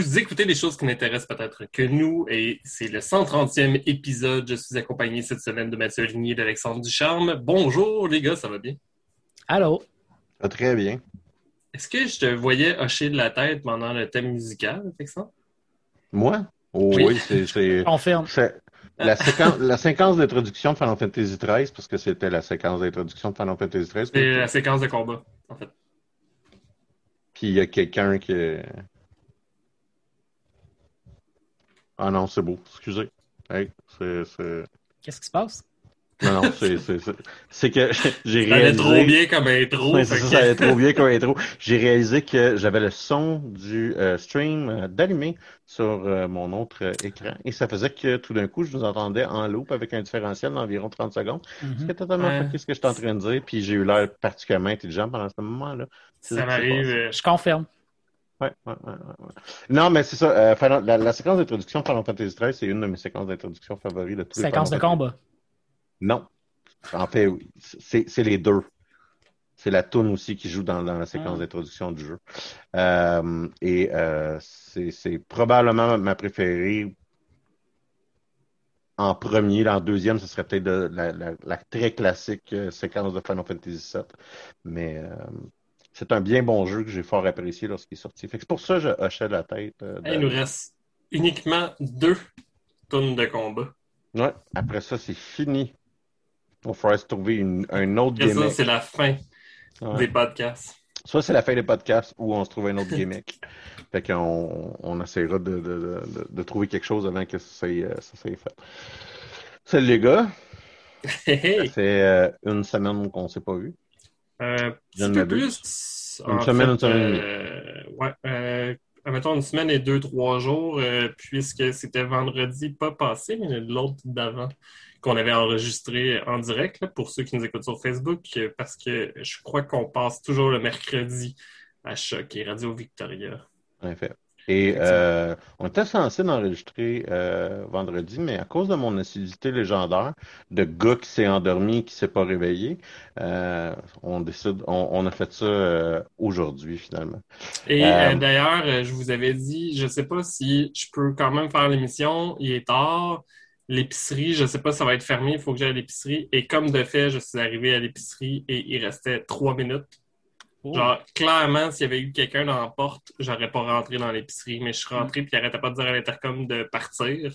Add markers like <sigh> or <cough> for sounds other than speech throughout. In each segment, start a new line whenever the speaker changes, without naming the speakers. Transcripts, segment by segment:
Vous écoutez des choses qui n'intéressent peut-être que nous et c'est le 130e épisode. Je suis accompagné cette semaine de Mathieu Ligny et d'Alexandre Ducharme. Bonjour les gars, ça va bien?
Allô?
Ça très bien.
Est-ce que je te voyais hocher de la tête pendant le thème musical, Alexandre?
Moi? Oh,
Oui.
oui, c'est-. <laughs>
Confirme.
c'est- La séquence, la séquence d'introduction de Final Fantasy XIII, parce que c'était la séquence d'introduction de Final Fantasy XIII.
C'est la séquence de combat, en fait.
Puis il y a quelqu'un qui. Ah non, c'est beau. Excusez. Hey, c'est. c'est-
Qu'est-ce qui se passe?
Non, non, c'est. c'est- c'est- C'est que <laughs> j'ai
Ça allait
réalisé.
trop bien comme intro.
Ouais,
fait
c'est ça,
que-
ça allait trop bien comme intro. J'ai réalisé que j'avais le son du euh, stream euh, d'allumé sur euh, mon autre euh, écran et ça faisait que tout d'un coup, je vous entendais en loop avec un différentiel d'environ 30 secondes.
Mhm.
C'était totalement
Ouais.
ce que j'étais en train de dire, puis j'ai eu l'air particulièrement intelligent pendant ce moment-là.
Ça m'arrive.
Je confirme.
Ouais, ouais, ouais, ouais. Non, mais c'est ça. euh, la, la séquence d'introduction de Final Fantasy XIII, c'est une de mes séquences d'introduction favoris de tous les
Séquence de combat.
non. En fait, oui. C'est c'est les deux. C'est la toune aussi qui joue dans, dans la séquence
Ah.
d'introduction du jeu. Euh, et euh, c'est c'est probablement ma préférée. En premier, en deuxième, ce serait peut-être de- la, la- la très classique euh, séquence de Final Fantasy VII. Mais c'est un bien bon jeu que j'ai fort apprécié lorsqu'il est sorti. Fait que c'est pour ça que je hochais la tête. euh,
Il nous reste uniquement deux tonnes de combat.
Ouais, après ça, c'est fini. Il va se trouver une, un autre
Et ça,
gimmick.
c'est la fin
Ouais.
des podcasts.
Soit c'est la fin des podcasts ou on se trouve un autre gimmick. <laughs> fait qu'on on essaiera de, trouver quelque chose avant que ça soit, euh, ça soit fait. Salut les gars,
hey.
fait euh, une semaine qu'on ne s'est pas vu.
Euh, un peu plus.
Une semaine, demie.
euh, ouais, euh, admettons une semaine et deux, trois jours, euh, puisque c'était vendredi, pas passé, mais l'autre d'avant, qu'on avait enregistré en direct, là, pour ceux qui nous écoutent sur Facebook, euh, parce que je crois qu'on passe toujours le mercredi à Choc et Radio Victoria.
En effet. Et euh, on était censé l'enregistrer euh, vendredi, mais à cause de mon acidité légendaire, de gars qui s'est endormi qui s'est pas réveillé, euh, on décide, on, on a fait ça euh, aujourd'hui finalement.
Et d'ailleurs, je vous avais dit, je sais pas si je peux quand même faire l'émission. Il est tard. L'épicerie, je sais pas si ça va être fermé. Il faut que j'aille à l'épicerie. Et comme de fait, je suis arrivé à l'épicerie et il restait trois minutes.
Oh.
Genre, clairement, s'il y avait eu quelqu'un dans la porte, j'aurais pas rentré dans l'épicerie. Mais je suis rentré puis il arrêtait pas de dire à l'intercom de partir.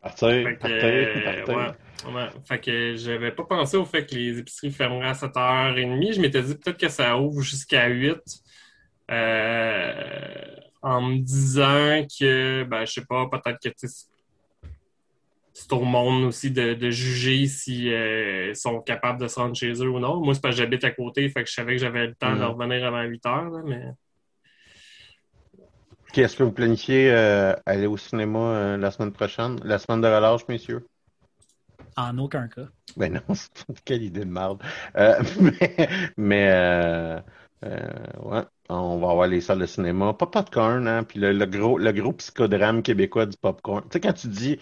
Partir,
Fait que,
partir,
euh,
partir.
ouais, ouais. Fait que j'avais pas pensé au fait que les épiceries fermeraient à 7h30. Je m'étais dit peut-être que ça ouvre jusqu'à 8. Euh, en me disant que, ben, je sais pas, peut-être que tu sais, c'est au monde aussi de, de juger si euh, ils sont capables de se rendre chez eux ou non. Moi, c'est parce que j'habite à côté, fait que je savais que j'avais le temps de
Mhm.
revenir avant 8 heures, là, mais
Ok, Est-ce que vous planifiez euh, aller au cinéma euh, la semaine prochaine, la semaine de relâche, messieurs?
En aucun cas.
Ben non, <laughs> c'est quelle idée de merde. Euh, <laughs> mais mais euh, euh, ouais, on va avoir les salles de cinéma. Pas popcorn, hein, puis le, le gros, le gros psychodrame québécois du popcorn. Tu sais, quand tu dis,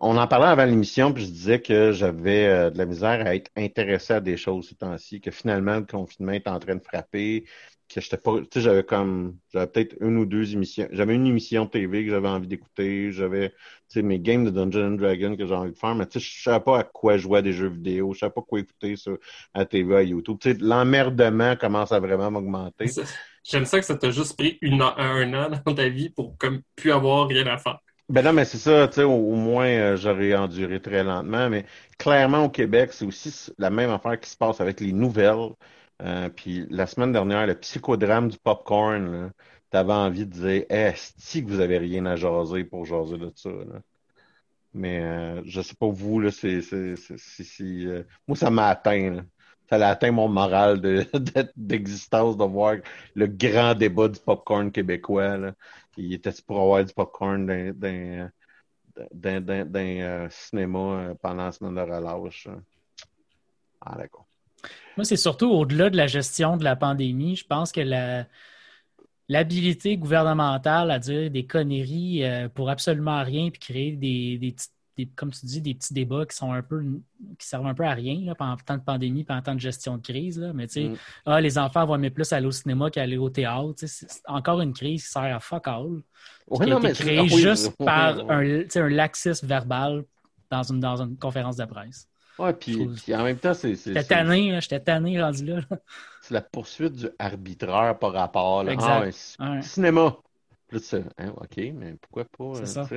on en parlait avant l'émission, puis je disais que j'avais euh, de la misère à être intéressé à des choses ces temps-ci, que finalement le confinement est en train de frapper, que j'étais pas, tu sais, j'avais comme, j'avais peut-être une ou deux émissions, j'avais une émission TV que j'avais envie d'écouter, j'avais, tu sais, mes games de Dungeons and Dragons que j'ai envie de faire, mais tu sais, je savais pas à quoi jouer à des jeux vidéo, je savais pas quoi écouter sur, à TV, à YouTube. Tu sais, l'emmerdement commence à vraiment m'augmenter.
j'aime ça que ça t'a juste pris un an dans ta vie pour comme plus avoir rien à faire.
Ben non, mais c'est ça, tu sais, au, moins, euh, j'aurais enduré très lentement, mais clairement, au Québec, c'est aussi la même affaire qui se passe avec les nouvelles. Euh, puis la semaine dernière, le psychodrame du popcorn, t'avais envie de dire, est-ce que vous avez rien à jaser pour jaser de ça, là? Mais euh, je sais pas vous, là, c'est, euh, moi, ça m'a atteint, là. Ça a atteint mon moral <laughs> d'existence, de voir le grand débat du popcorn québécois. Il était pour avoir du popcorn dans, euh, cinéma euh, pendant la semaine de relâche. hein. Ah, d'accord.
Moi, c'est surtout au-delà de la gestion de la pandémie. Je pense que la, l'habilité gouvernementale à dire des conneries euh, pour absolument rien puis créer des, des, comme tu dis, des petits débats qui sont un peu qui servent un peu à rien là, pendant temps de pandémie, pendant temps de gestion de crise. Là. Mais tu sais, mm. ah, les enfants vont aimer plus aller au cinéma qu'aller au théâtre. C'est encore une crise qui sert à fuck all. qui a été créée juste <laughs> par un, un laxisme verbal dans une, dans une conférence de presse.
Ouais, puis, en même temps, c'est.
J'étais tanné, j'étais tanné rendu là.
C'est la poursuite du arbitraire par rapport. Là. Exact. Ah, cinéma. Puis hein, OK, mais pourquoi pas? Euh, ça.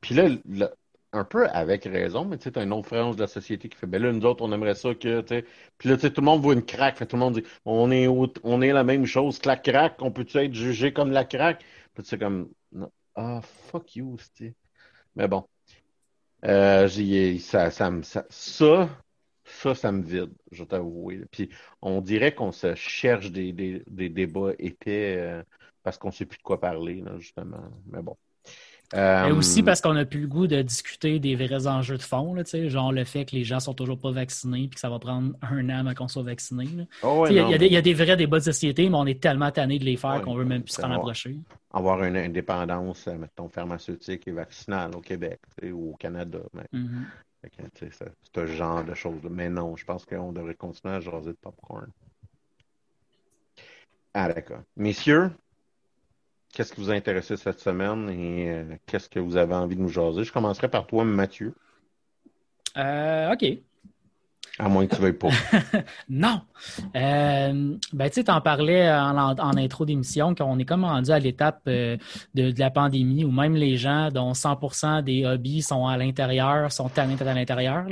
Puis, là, un peu avec raison, mais tu sais, une autre frange de la société qui fait, ben là, nous autres, on aimerait ça que, tu sais. Puis là, tu sais, tout le monde voit une craque. Fait, tout le monde dit, on est, on est la même chose que la craque. On peut-tu être jugé comme la craque? Puis tu sais, comme, ah, fuck you, tu Mais bon. Euh, ça, ça, ça, ça, ça, me vide, je t'avoue. Puis on dirait qu'on se cherche des, des, débats épais euh, parce qu'on sait plus de quoi parler, là, justement. Mais bon.
Et aussi euh, parce qu'on n'a plus le goût de discuter des vrais enjeux de fond, là, genre le fait que les gens sont toujours pas vaccinés et que ça va prendre un an avant qu'on soit vacciné.
Oh
il y, a des vrais débats de société, mais on est tellement tanné de les faire qu'on veut même plus s'en approcher.
Avoir une indépendance, euh, mettons, pharmaceutique et vaccinale au Québec ou au Canada. Mm-hmm. C'est ce genre de choses. Mais non, je pense qu'on devrait continuer à jaser de popcorn. Ah, d'accord. Messieurs, qu'est-ce qui vous a intéressé cette semaine et euh, qu'est-ce que vous avez envie de nous jaser? Je commencerai par toi, Mathieu.
Euh, OK.
À moins que tu veuilles pas. <laughs>
non. Euh, ben, tu sais, en parlais en, intro d'émission qu'on est comme rendu à l'étape euh, de, la pandémie où même les gens dont 100% des hobbies sont à l'intérieur, sont tannés à l'intérieur,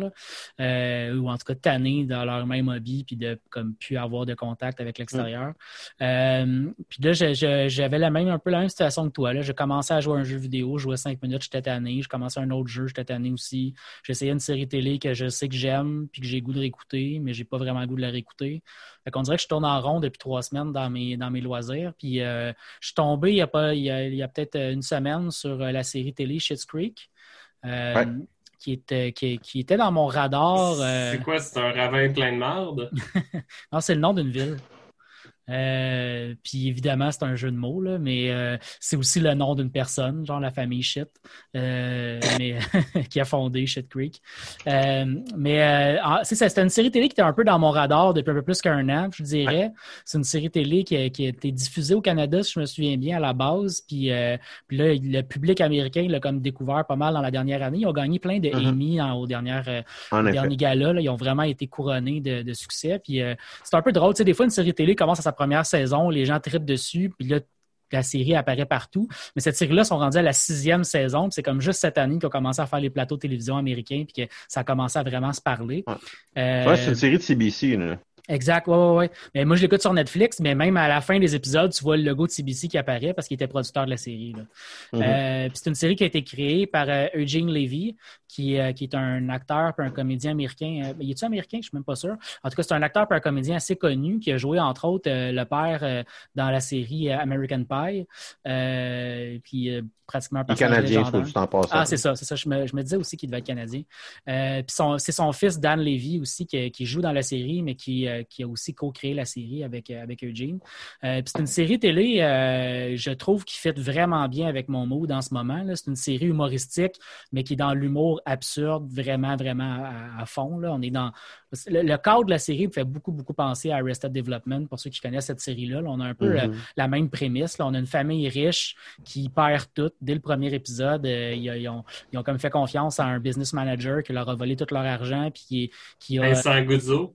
euh, ou en tout cas tannés dans leur même hobby puis de comme plus avoir de contact avec l'extérieur. Mm. puis là, j'avais la même, un peu la même situation que toi. Là. J'ai commencé à jouer un jeu vidéo, je jouais cinq minutes, j'étais tanné. Je commençais un autre jeu, j'étais tanné aussi. J'essayais une série télé que je sais que j'aime puis que j'ai goût de réécouter, mais j'ai pas vraiment le goût de la réécouter. Fait qu'on dirait que je tourne en rond depuis trois semaines dans mes, dans mes loisirs. Puis euh, je suis tombé il y a, pas, il y a, peut-être une semaine sur euh, la série télé Schitt's Creek. Euh, qui était, qui, était dans mon radar.
C'est quoi, c'est un ravin plein de marde? <laughs>
non, c'est le nom d'une ville. Euh, puis évidemment, c'est un jeu de mots, là, mais euh, c'est aussi le nom d'une personne, genre la famille Shit, euh, mais, <laughs> qui a fondé Shit Creek. mais c'était une série télé qui était un peu dans mon radar depuis un peu plus qu'un an, je dirais. C'est une série télé qui a, été diffusée au Canada, si je me souviens bien, à la base. Puis, puis là, le public américain l'a comme découvert pas mal dans la dernière année. Ils ont gagné plein de mm-hmm. Emmy au dernier, dernier gala. Là. Ils ont vraiment été couronnés de, de succès. Puis c'est un peu drôle. Tu sais, des fois, une série télé commence à première saison, les gens tripent dessus, puis là, la série apparaît partout. Mais cette série-là sont rendus à la sixième saison. C'est comme juste cette année qu'ils ont commencé à faire les plateaux de télévision américains puis que ça a commencé à vraiment se parler.
Euh, c'est une série de CBC. Là.
Exact, ouais, ouais, ouais. Mais moi, je l'écoute sur Netflix, mais même à la fin des épisodes, tu vois le logo de CBC qui apparaît parce qu'il était producteur de la série. Mm-hmm. Euh, c'est une série qui a été créée par euh, Eugene Levy, qui, euh, qui, est un acteur et un comédien américain. il est-tu américain? Je suis même pas sûr. En tout cas, c'est un acteur et un comédien assez connu qui a joué, entre autres, le père dans la série American Pie. puis pratiquement un
canadien, faut du temps
Ah, c'est ça, c'est ça. Je me, je me, disais aussi qu'il devait être canadien. puis c'est son fils, Dan Levy, aussi, qui, qui, joue dans la série, mais qui qui a aussi co-créé la série avec, euh, avec Eugene. Euh, c'est une série télé, je trouve, qui fait vraiment bien avec mon mood en ce moment. C'est une série humoristique, mais qui est dans l'humour absurde, vraiment, vraiment à, fond. Là. On est dans le, cadre de la série me fait beaucoup, beaucoup penser à Arrested Development, pour ceux qui connaissent cette série-là. on a un peu mm-hmm. la même prémisse. On a une famille riche qui perd tout dès le premier épisode. ils, ont, ils, ont, comme fait confiance à un business manager qui leur a volé tout leur argent. Puis qui, qui a,
Vincent Guzzo.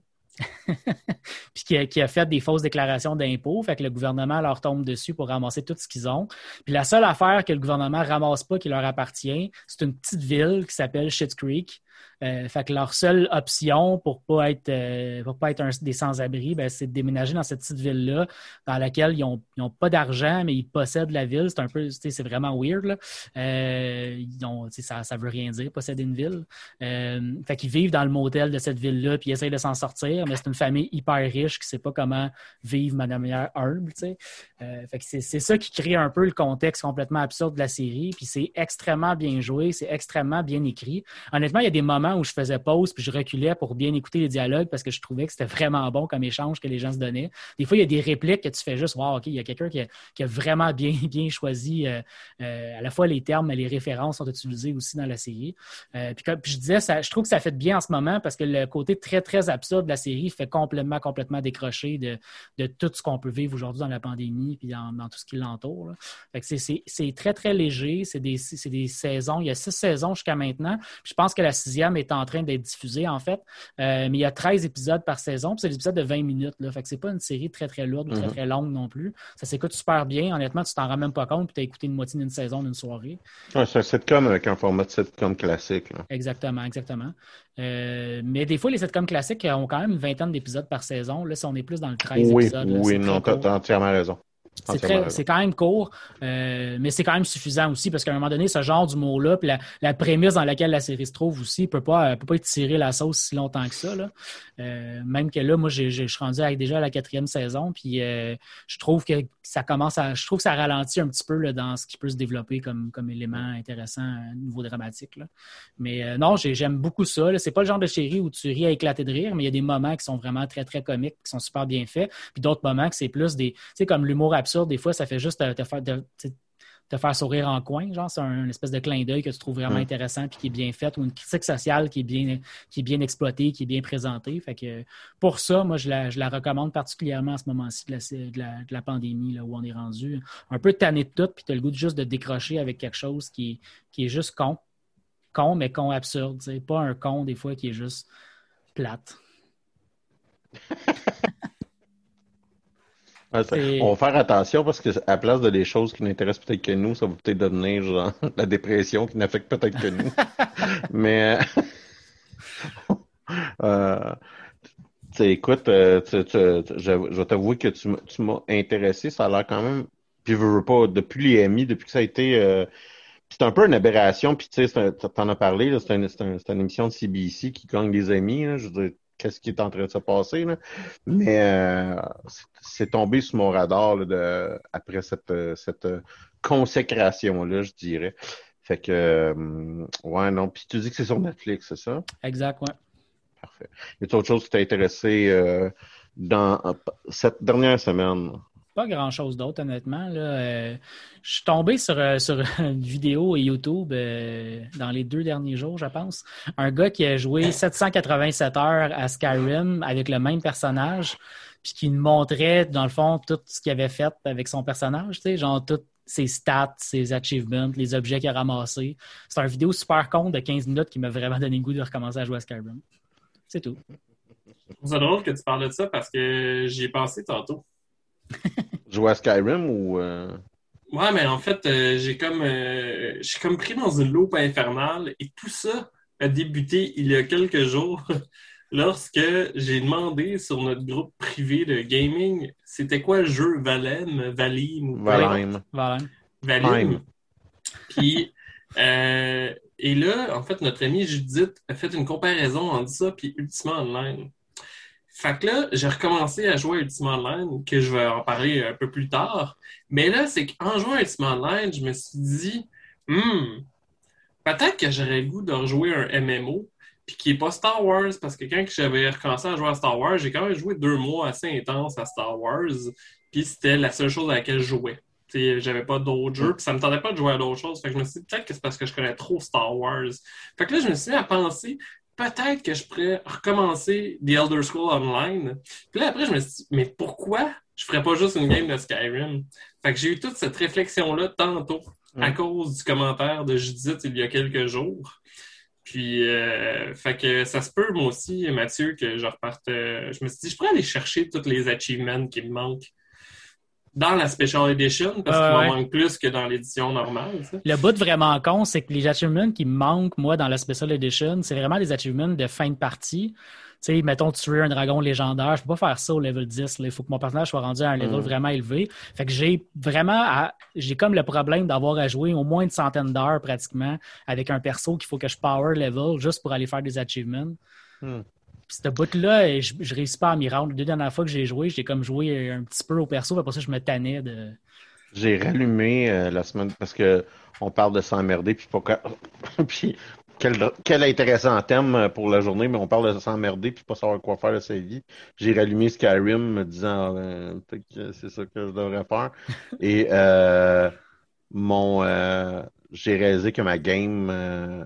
Puis qui a, fait des fausses déclarations d'impôts. Fait que le gouvernement leur tombe dessus pour ramasser tout ce qu'ils ont. Puis la seule affaire que le gouvernement ramasse pas qui leur appartient, c'est une petite ville qui s'appelle Shit Creek, euh, fait que leur seule option pour pas être euh, pour pas être des sans-abri, ben, c'est de déménager dans cette petite ville-là, dans laquelle ils n'ont ont pas d'argent, mais ils possèdent la ville. C'est un peu, c'est vraiment weird. Là. Euh, ils ont, ça, ça veut rien dire, posséder une ville. fait qu'ils vivent dans le motel de cette ville-là, puis ils essayent de s'en sortir, mais c'est une famille hyper riche qui sait pas comment vivre de manière humble. fait que c'est ça qui crée un peu le contexte complètement absurde de la série. Puis c'est extrêmement bien joué, c'est extrêmement bien écrit. Honnêtement, il y a des où je faisais pause puis je reculais pour bien écouter les dialogues parce que je trouvais que c'était vraiment bon comme échange que les gens se donnaient. Des fois, il y a des répliques que tu fais juste, wow, OK, il y a quelqu'un qui, a vraiment bien, <laughs> bien choisi euh, euh, à la fois les termes et les références sont utilisés aussi dans la série. Euh, puis, comme, je disais, je trouve que ça fait bien en ce moment parce que le côté très, très absurde de la série fait complètement, complètement décrocher de, de tout ce qu'on peut vivre aujourd'hui dans la pandémie puis dans, tout ce qui l'entoure. C'est très, très léger. C'est des, des saisons. Il y a six saisons jusqu'à maintenant. je pense que la sixième est en train d'être diffusée, en fait. Euh, mais il y a 13 épisodes par saison. C'est des épisodes de 20 minutes. Là. Fait que c'est pas une série très, très lourde ou très, mm-hmm. très longue non plus. Ça s'écoute super bien. Honnêtement, tu t'en rends même pas compte puis tu as écouté une moitié d'une saison d'une soirée.
c'est un sitcom avec un format de sitcom classique.
Exactement, exactement. Euh, mais des fois, les sitcoms classiques ont quand même une vingtaine d'épisodes par saison. Là, si on est plus dans le 13
oui,
épisodes.
oui, non, tu as entièrement raison.
C'est quand même court, euh, mais c'est quand même suffisant aussi parce qu'à un moment donné, ce genre d'humour-là, puis la, prémisse dans laquelle la série se trouve aussi, ne peut pas, peut pas étirer la sauce si longtemps que ça. Euh, même que là, moi, je suis rendu avec déjà à la quatrième saison, puis euh, je trouve que ça commence à. Je trouve que ça ralentit un petit peu là, dans ce qui peut se développer comme, comme élément intéressant à niveau dramatique. Mais non, j'aime beaucoup ça. C'est pas le genre de série où tu ris à éclater de rire, mais il y a des moments qui sont vraiment très, très comiques, qui sont super bien faits, puis d'autres moments que c'est plus des. Tu sais, comme l'humour absurde, des fois, ça fait juste te, faire, te, faire sourire en coin. Genre, c'est un, une espèce de clin d'œil que tu trouves vraiment intéressant puis qui est bien fait, ou une critique sociale qui est bien, qui est bien exploitée, qui est bien présentée. Fait que pour ça, moi, je la, recommande particulièrement à ce moment-ci de la, pandémie, là, où on est rendu un peu tanné de tout, puis tu as le goût juste de décrocher avec quelque chose qui, qui est juste con. Con, mais con absurde. C'est pas un con, des fois, qui est juste plate. <laughs>
on va faire attention parce que à place de des choses qui n'intéressent peut-être que nous, ça va peut-être devenir genre <laughs> la dépression qui n'affecte peut-être que nous. <laughs> Mais euh, <laughs> écoute, euh, je, vais t'avouer que tu, m'as intéressé. Ça a l'air quand même. Puis je veux pas, depuis les amis, depuis que ça a été. Euh, c'est un peu une aberration, puis tu sais, t'en as parlé, c'est une, une, émission de CBC qui gagne des amis. je veux dire, qu'est-ce qui est en train de se passer. Mais euh, c'est tombé sur mon radar de, après cette, cette consécration-là, je dirais. Fait que, euh, ouais, non. Puis tu dis que c'est sur Netflix, c'est ça?
Exact, ouais.
Parfait. Y a autre chose qui t'a intéressé euh, dans cette dernière semaine?
Pas grand-chose d'autre, honnêtement. Là. Euh, je suis tombé sur, euh, sur <laughs> une vidéo YouTube euh, dans les deux derniers jours, je pense. Un gars qui a joué 787 heures à Skyrim avec le même personnage, puis qui montrait, dans le fond, tout ce qu'il avait fait avec son personnage, tu sais, genre toutes ses stats, ses achievements, les objets qu'il a ramassés. C'est une vidéo super con de 15 minutes qui m'a vraiment donné le goût de recommencer à jouer à Skyrim. C'est tout.
C'est drôle que tu parles de ça parce que j'y ai pensé tantôt.
Jouer à Skyrim ou. Euh?
Ouais, mais en fait, euh, j'ai comme. Euh, je suis comme pris dans une loupe infernale et tout ça a débuté il y a quelques jours <laughs> lorsque j'ai demandé sur notre groupe privé de gaming c'était quoi le jeu Valem, Valim
Valheim.
Valim. Puis. et là, en fait, notre ami Judith a fait une comparaison entre ça et Ultima Online. Fait que là, j'ai recommencé à jouer à Ultima Online, que je vais en parler un peu plus tard. Mais là, c'est qu'en jouant à Ultima Online, je me suis dit, hmm, peut-être que j'aurais le goût de rejouer un MMO, puis qui n'est pas Star Wars, parce que quand j'avais recommencé à jouer à Star Wars, j'ai quand même joué deux mois assez intenses à Star Wars, puis c'était la seule chose à laquelle je jouais. J'avais pas d'autres jeux, puis ça me tentait pas de jouer à d'autres choses. Fait que je me suis dit, peut-être que c'est parce que je connais trop Star Wars. Fait que là, je me suis mis à penser, peut-être que je pourrais recommencer The Elder Scrolls Online. Puis là, après, je me suis dit, mais pourquoi je ferais pas juste une game de Skyrim? Fait que j'ai eu toute cette réflexion-là tantôt à cause du commentaire de Judith il y a quelques jours. Puis, euh, fait que ça se peut, moi aussi, Mathieu, que je reparte. Euh, je me suis dit, je pourrais aller chercher tous les achievements qui me manquent dans la Special Edition parce qu'il m'en manque plus que dans l'édition normale.
Le bout vraiment con, c'est que les achievements qui me manquent, moi, dans la Special Edition, c'est vraiment des achievements de fin de partie. Tu sais, mettons, tuer un dragon légendaire, je peux pas faire ça au level 10. Il faut que mon personnage soit rendu à un level mm. vraiment élevé. Fait que j'ai vraiment, j'ai comme le problème d'avoir à jouer au moins une centaine d'heures pratiquement avec un perso qu'il faut que je power level juste pour aller faire des achievements. Mm cette bout-là, je, je réussis pas à m'y rendre. Les deux dernières fois que j'ai joué, j'ai comme joué un petit peu au perso, après ça, je me tannais de.
J'ai rallumé euh, la semaine parce que on parle de s'emmerder, puis, <laughs> puis quel, quel intéressant thème pour la journée, mais on parle de s'emmerder puis pas savoir quoi faire de sa vie. J'ai rallumé Skyrim me disant euh, c'est ça que je devrais faire. <laughs> Et euh, mon euh, j'ai réalisé que ma game euh,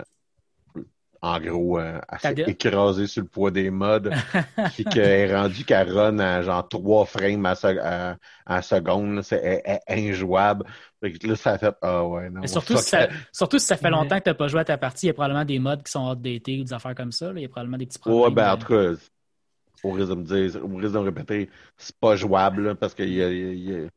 en gros, euh, assez
Ta-
écrasée sur le poids des mods, <laughs> puis qu'elle est rendue qu'elle run à genre trois frames à, à, à seconde, c'est elle- elle est injouable. Fait que là, ça a fait Ah ouais, non.
Mais surtout, si ça, surtout si ça fait longtemps que tu n'as pas joué à ta partie, il y a probablement des mods qui sont outdated ou des affaires comme ça. là. Il y a probablement des petits problèmes.
Ouais, ben en
euh,
tout cas, au risque de me dire, au risque de me répéter, c'est pas jouable là, parce que y a- y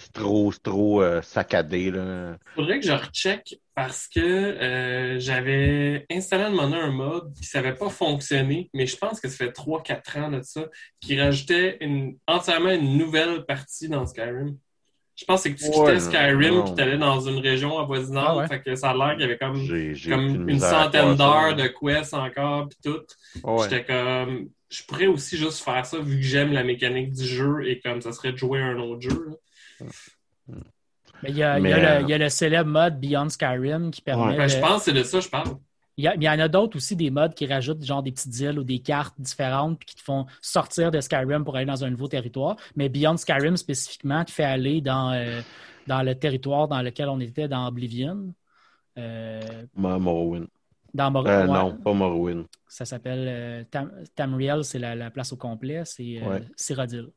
c'est trop euh, saccadé. Là.
Faudrait que je recheck parce que euh, j'avais installé à un moment donné un mode qui savait pas fonctionner, mais je pense que ça fait 3-4 ans de ça, qui rajoutait une, entièrement une nouvelle partie dans Skyrim. Je pense que c'est que tu quittais
Ouais,
Skyrim
non.
puis t'allais dans une région avoisinante,
Ah ouais.
fait que ça a l'air qu'il y avait comme,
J'ai, j'ai
comme
aucune
une centaine d'heures de quests encore puis tout.
Ouais.
J'étais comme, je pourrais aussi juste faire ça vu que j'aime la mécanique du jeu et comme ça serait de jouer à un autre jeu. là.
Mais il y, a, il y
Mais,
a
euh,
le, il y a le célèbre mode Beyond Skyrim qui permet.
Ben,
de-
je pense que c'est de ça que je parle.
Il y, a- il y en a d'autres aussi, des modes qui rajoutent genre des petites îles ou des cartes différentes puis qui te font sortir de Skyrim pour aller dans un nouveau territoire. Mais Beyond Skyrim spécifiquement te fait aller dans, euh, dans le territoire dans lequel on était dans Oblivion. Euh,
Mo- Morrowind.
dans Mor-
Euh,
ouais,
Non, pas Morrowind.
Ça s'appelle euh, Tam- Tamriel, c'est la, la place au complet, c'est euh,
Ouais.
Cyrodiil.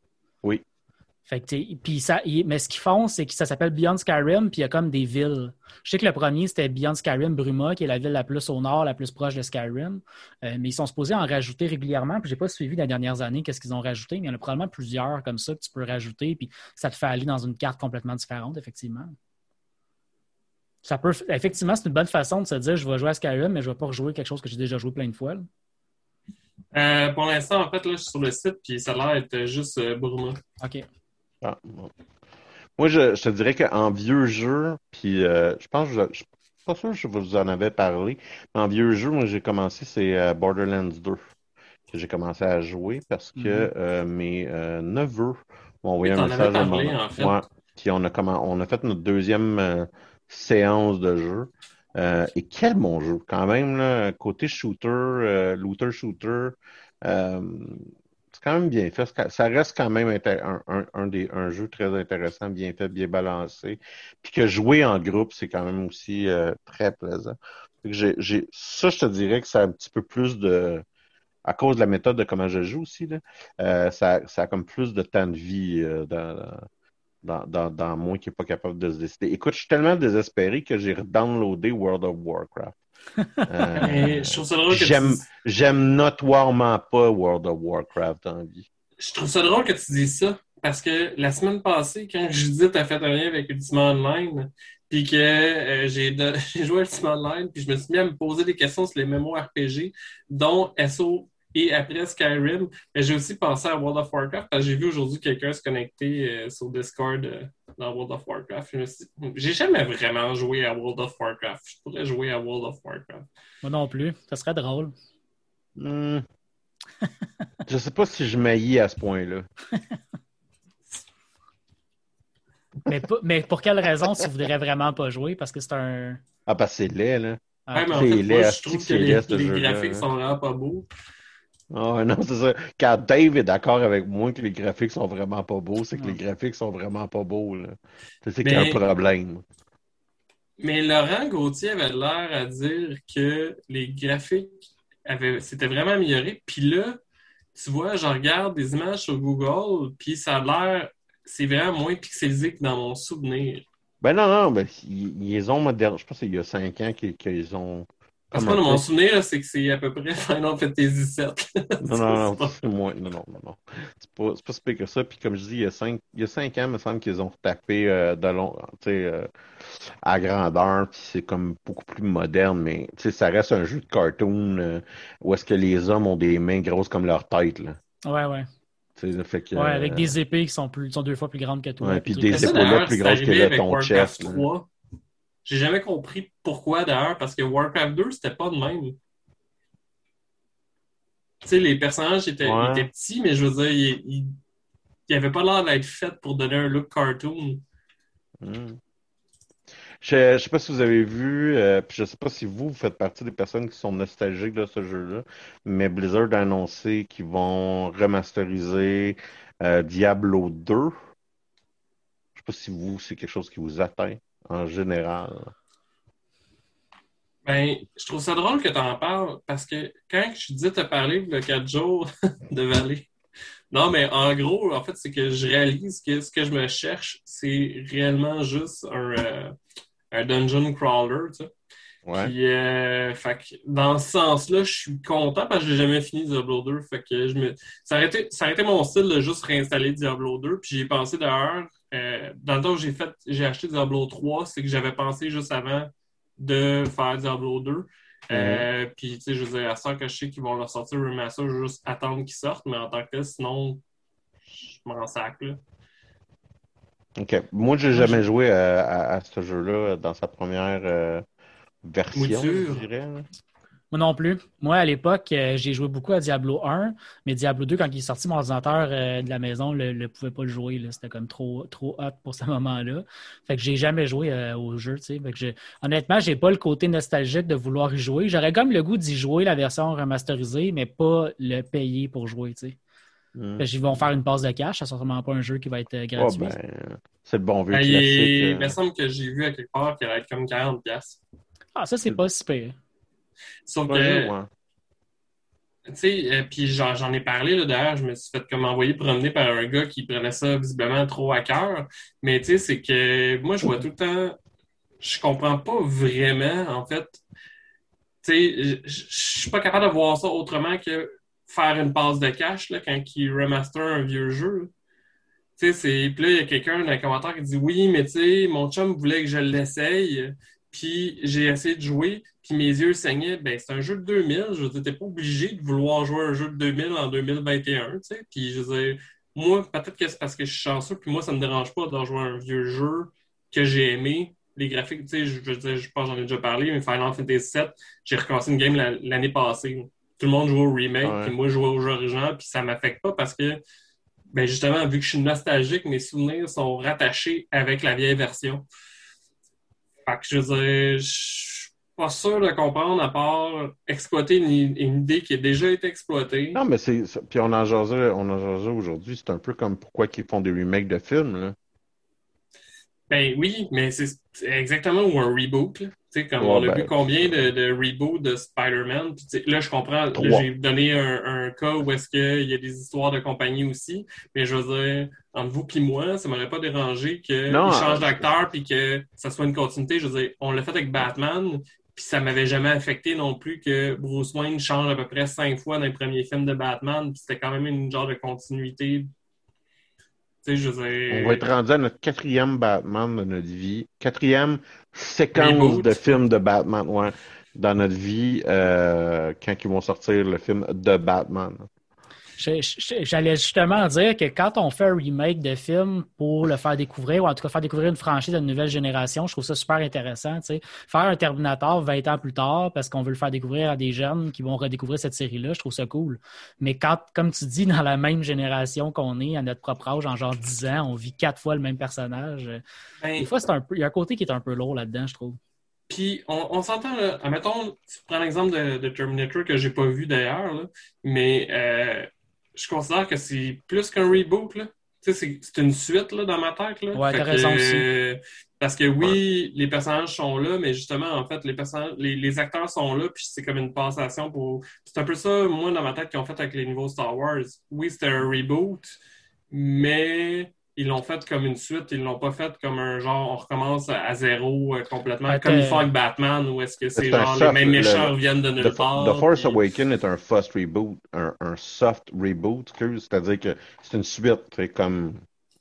Oui.
Fait que t'es- puis ça, mais ce qu'ils font, c'est que ça s'appelle Beyond Skyrim, puis il y a comme des villes. Je sais que le premier, c'était Beyond Skyrim, Bruma, qui est la ville la plus au nord, la plus proche de Skyrim. Euh, mais ils sont supposés en rajouter régulièrement, puis j'ai pas suivi les dernières années qu'est-ce qu'ils ont rajouté, mais il y en a probablement plusieurs comme ça que tu peux rajouter, puis ça te fait aller dans une carte complètement différente, effectivement. Ça peut, effectivement, c'est une bonne façon de se dire je vais jouer à Skyrim, mais je vais pas rejouer quelque chose que j'ai déjà joué plein de fois. là.
Euh, pour l'instant, en fait, là, je suis sur le site, puis ça a l'air d'être juste euh, Bruma.
OK.
Ah, bon. Moi, je, je te dirais qu'en vieux jeu, puis euh, je pense que je, je suis pas sûr que je vous en avais parlé, mais en vieux jeu, moi, j'ai commencé, c'est euh, Borderlands 2 que j'ai commencé à jouer parce que
Mhm.
euh, mes euh, neveux m'ont envoyé un message à
en fait.
Ouais. Puis on a, comment, on a fait notre deuxième euh, séance de jeu. Euh, et quel bon jeu, quand même, là, côté shooter, euh, looter-shooter. euh, quand même bien fait. Ça reste quand même un, un, un des, un jeu très intéressant, bien fait, bien balancé. Puis que jouer en groupe, c'est quand même aussi euh, très plaisant. Ça, je te dirais que c'est un petit peu plus de. À cause de la méthode de comment je joue aussi, là, euh, ça, ça a comme plus de temps de vie euh, dans, dans, dans, moi qui n'est pas capable de se décider. Écoute, je suis tellement désespéré que j'ai downloadé World of Warcraft. Euh, j'aime, notoirement pas World of Warcraft en vie.
Je trouve ça drôle que tu dises ça. Parce que la semaine passée, quand Judith a fait un lien avec Ultima Online, puis que euh, j'ai, <laughs> joué à Ultima Online, puis je me suis mis à me poser des questions sur les MMORPG, dont SO et après Skyrim. J'ai aussi pensé à World of Warcraft, parce que j'ai vu aujourd'hui quelqu'un se connecter euh, sur Discord euh, dans World of Warcraft. Je me suis dit, j'ai jamais vraiment joué à World of Warcraft. Je pourrais jouer à World of Warcraft.
Moi non plus. Ça serait drôle.
Hmm. <laughs> je sais pas si je maillis à ce point-là. <laughs>
Mais, pour quelle raison tu voudrais vraiment pas jouer? Parce que c'est un.
Ah, parce que c'est laid, là.
Ah,
Ouais, mais en
c'est
fait, moi, je trouve
que
les, graphiques sont vraiment pas beaux.
Ah ouais, <laughs> non, c'est ça. Quand Dave est d'accord avec moi que les graphiques sont vraiment pas beaux, c'est que les graphiques sont vraiment pas beaux, là. C'est qu'il y a un problème.
Mais Laurent Gauthier avait l'air à dire que les graphiques avaient, s'étaient vraiment améliorés. Puis là, tu vois, je regarde des images sur Google, puis ça a l'air, c'est vraiment moins pixelisé que dans mon souvenir.
Ben non, non, ben, ils, ont. Je pense qu'il y a cinq ans qu'ils qu'ils ont.
Parce que dans
un
mon souvenir, c'est que c'est à peu près Final Fantasy VII.
Non, non, non, <laughs> c'est moins. Non, non, non, non. C'est pas, c'est pas si pire que ça. Puis comme je dis, il y a cinq, il y a cinq ans, il me semble qu'ils ont retapé euh, de long, tu sais, euh, à grandeur. Puis c'est comme beaucoup plus moderne, mais tu sais, ça reste un jeu de cartoon euh, où est-ce que les hommes ont des mains grosses comme leur tête, là.
Ouais, ouais.
Tu sais, fait que,
Ouais, avec des épées qui sont, plus, sont deux fois plus grandes que toi.
Ouais, puis
tout
des
d'ailleurs,
plus grosses que le- ton chest, là.
3. J'ai jamais compris pourquoi d'ailleurs, parce que Warcraft 2, c'était pas de même. Tu sais, les personnages étaient,
Ouais.
étaient petits, mais je veux dire, ils, ils, ils avaient pas l'air d'être faits pour donner un look cartoon.
Hmm. Je, je sais pas si vous avez vu, euh, puis je sais pas si vous, vous faites partie des personnes qui sont nostalgiques de ce jeu-là, mais Blizzard a annoncé qu'ils vont remasteriser euh, Diablo 2. Je sais pas si vous, c'est quelque chose qui vous atteint en général.
Ben, je trouve ça drôle que tu en parles parce que quand je disais te parler le 4 jours <laughs> de Valley, non, mais en gros, en fait, c'est que je réalise que ce que je me cherche, c'est réellement juste un, euh, un dungeon crawler, tu sais.
Ouais.
Puis, euh, fait que dans ce sens-là, je suis content parce que j'ai jamais fini Diablo 2. Fait que je me... ça, aurait été, ça aurait été mon style de juste réinstaller Diablo 2. Puis j'ai pensé d'ailleurs, euh, dans le temps où j'ai fait, j'ai acheté Diablo 3, c'est que j'avais pensé juste avant de faire Diablo 2. Euh, Puis, tu sais, je veux dire, à ça que je sais qu'ils vont leur sortir le remaster, je juste attendre qu'ils sortent, mais en tant que tel, sinon, je m'en sac, là.
OK. Moi, j'ai jamais joué à, à- à ce jeu-là dans sa première euh, version,
Mouture.
je dirais.
Moi non plus. Moi, à l'époque, euh, j'ai joué beaucoup à Diablo 1, mais Diablo 2, quand il est sorti, mon ordinateur euh, de la maison ne le, pouvait pas le jouer. C'était comme trop, trop hot pour ce <laughs> moment-là. Fait que j'ai jamais joué euh, au jeu. tu sais. Fait que j'ai- honnêtement, j'ai pas le côté nostalgique de vouloir y jouer. J'aurais comme le goût d'y jouer la version remasterisée, mais pas le payer pour jouer. tu sais.
Hmm.
Ils vont faire une passe de cash. C'est certainement pas un jeu qui va être euh,
Oh,
gratuit.
ben, c'est le bon vieux
Ben, il,
classique.
est- il
euh.
me semble que j'ai vu à quelque part qu'il allait être comme 40$. piastres.
Ah, ça, c'est pas si pire.
Sauf que,
ouais.
tu sais, euh, puis j'en ai parlé là, d'ailleurs, je me suis fait comme envoyer promener par un gars qui prenait ça visiblement trop à cœur. Mais tu sais, c'est que moi, je vois tout le temps, je comprends pas vraiment, en fait. Tu sais, je suis pas capable de voir ça autrement que faire une passe de cash là, quand il remaster un vieux jeu. Tu sais, c'est. Puis là, il y a quelqu'un dans les commentaires qui dit Oui, mais tu sais, mon chum voulait que je l'essaye, puis j'ai essayé de jouer, puis mes yeux saignaient. Ben, c'est un jeu de 2000. Je veux dire, t'es pas obligé de vouloir jouer un jeu de 2000 en 2021, tu sais. Puis je veux dire, moi, peut-être que c'est parce que je suis chanceux, puis moi, ça me dérange pas d'en jouer un vieux jeu que j'ai aimé. Les graphiques, tu sais, je veux dire, je pense j'en ai déjà parlé, mais Final Fantasy VII, j'ai recommencé une game la- l'année passée. Tout le monde joue au remake,
Ouais.
puis moi, je jouais au jeu original, puis ça m'affecte pas parce que ben justement, vu que je suis nostalgique, mes souvenirs sont rattachés avec la vieille version. Fait que je veux dire, je pas sûr de comprendre à part exploiter une, une idée qui a déjà été exploitée.
Non, mais c'est. Puis on en jasait, on en jasait aujourd'hui. C'est un peu comme pourquoi ils font des remakes de films, là.
Ben oui, mais c'est exactement ou un reboot. là. Tu sais, comme
Ouais,
on a
ben,
vu combien de, de reboots de Spider-Man. Là, je comprends. J'ai donné un, un cas où est-ce qu'il y a des histoires de compagnie aussi. Mais je veux dire, entre vous et moi, ça m'aurait pas dérangé qu'ils changent
euh,
d'acteur puis que ça soit une continuité. Je veux dire, on l'a fait avec Batman. Puis ça m'avait jamais affecté non plus que Bruce Wayne change à peu près cinq fois dans les premiers films de Batman. Puis c'était quand même une genre de continuité. Tu sais, je veux dire.
On va être rendu à notre quatrième Batman de notre vie. Quatrième séquence de films de Batman, ouais, dans notre vie, euh, quand ils vont sortir le film de Batman.
J'allais justement dire que quand on fait un remake de film pour le faire découvrir, ou en tout cas faire découvrir une franchise à une nouvelle génération, je trouve ça super intéressant. tu sais. Faire un Terminator 20 ans plus tard parce qu'on veut le faire découvrir à des jeunes qui vont redécouvrir cette série-là, je trouve ça cool. Mais quand, comme tu dis, dans la même génération qu'on est, à notre propre âge, en genre 10 ans, on vit quatre fois le même personnage. euh,
Ben,
Des fois, c'est un peu, il y a un côté qui est un peu lourd là-dedans, je trouve.
Puis, on, on s'entend, là, admettons, tu prends l'exemple de, de Terminator que j'ai pas vu d'ailleurs, mais euh, je considère que c'est plus qu'un reboot, là. Tu sais, c'est- c'est une suite, là, dans ma tête, là.
Ouais, t'as
que,
raison aussi.
euh, parce que oui, les personnages sont là, mais justement, en fait, les personnages, les, les acteurs sont là, puis c'est comme une passation pour... C'est un peu ça, moi, dans ma tête, qu'ils ont fait avec les nouveaux Star Wars. Oui, c'était un reboot, mais ils l'ont fait comme une suite, ils l'ont pas fait comme un genre, on recommence à, zéro euh, complètement, comme ils font avec Batman, où est-ce que c'est
un
genre les
soft,
mêmes
le-
méchants reviennent de
The,
nulle part.
The Force
puis-
Awakens est un soft reboot, un, un soft reboot, excuse, c'est-à-dire que c'est une suite, c'est comme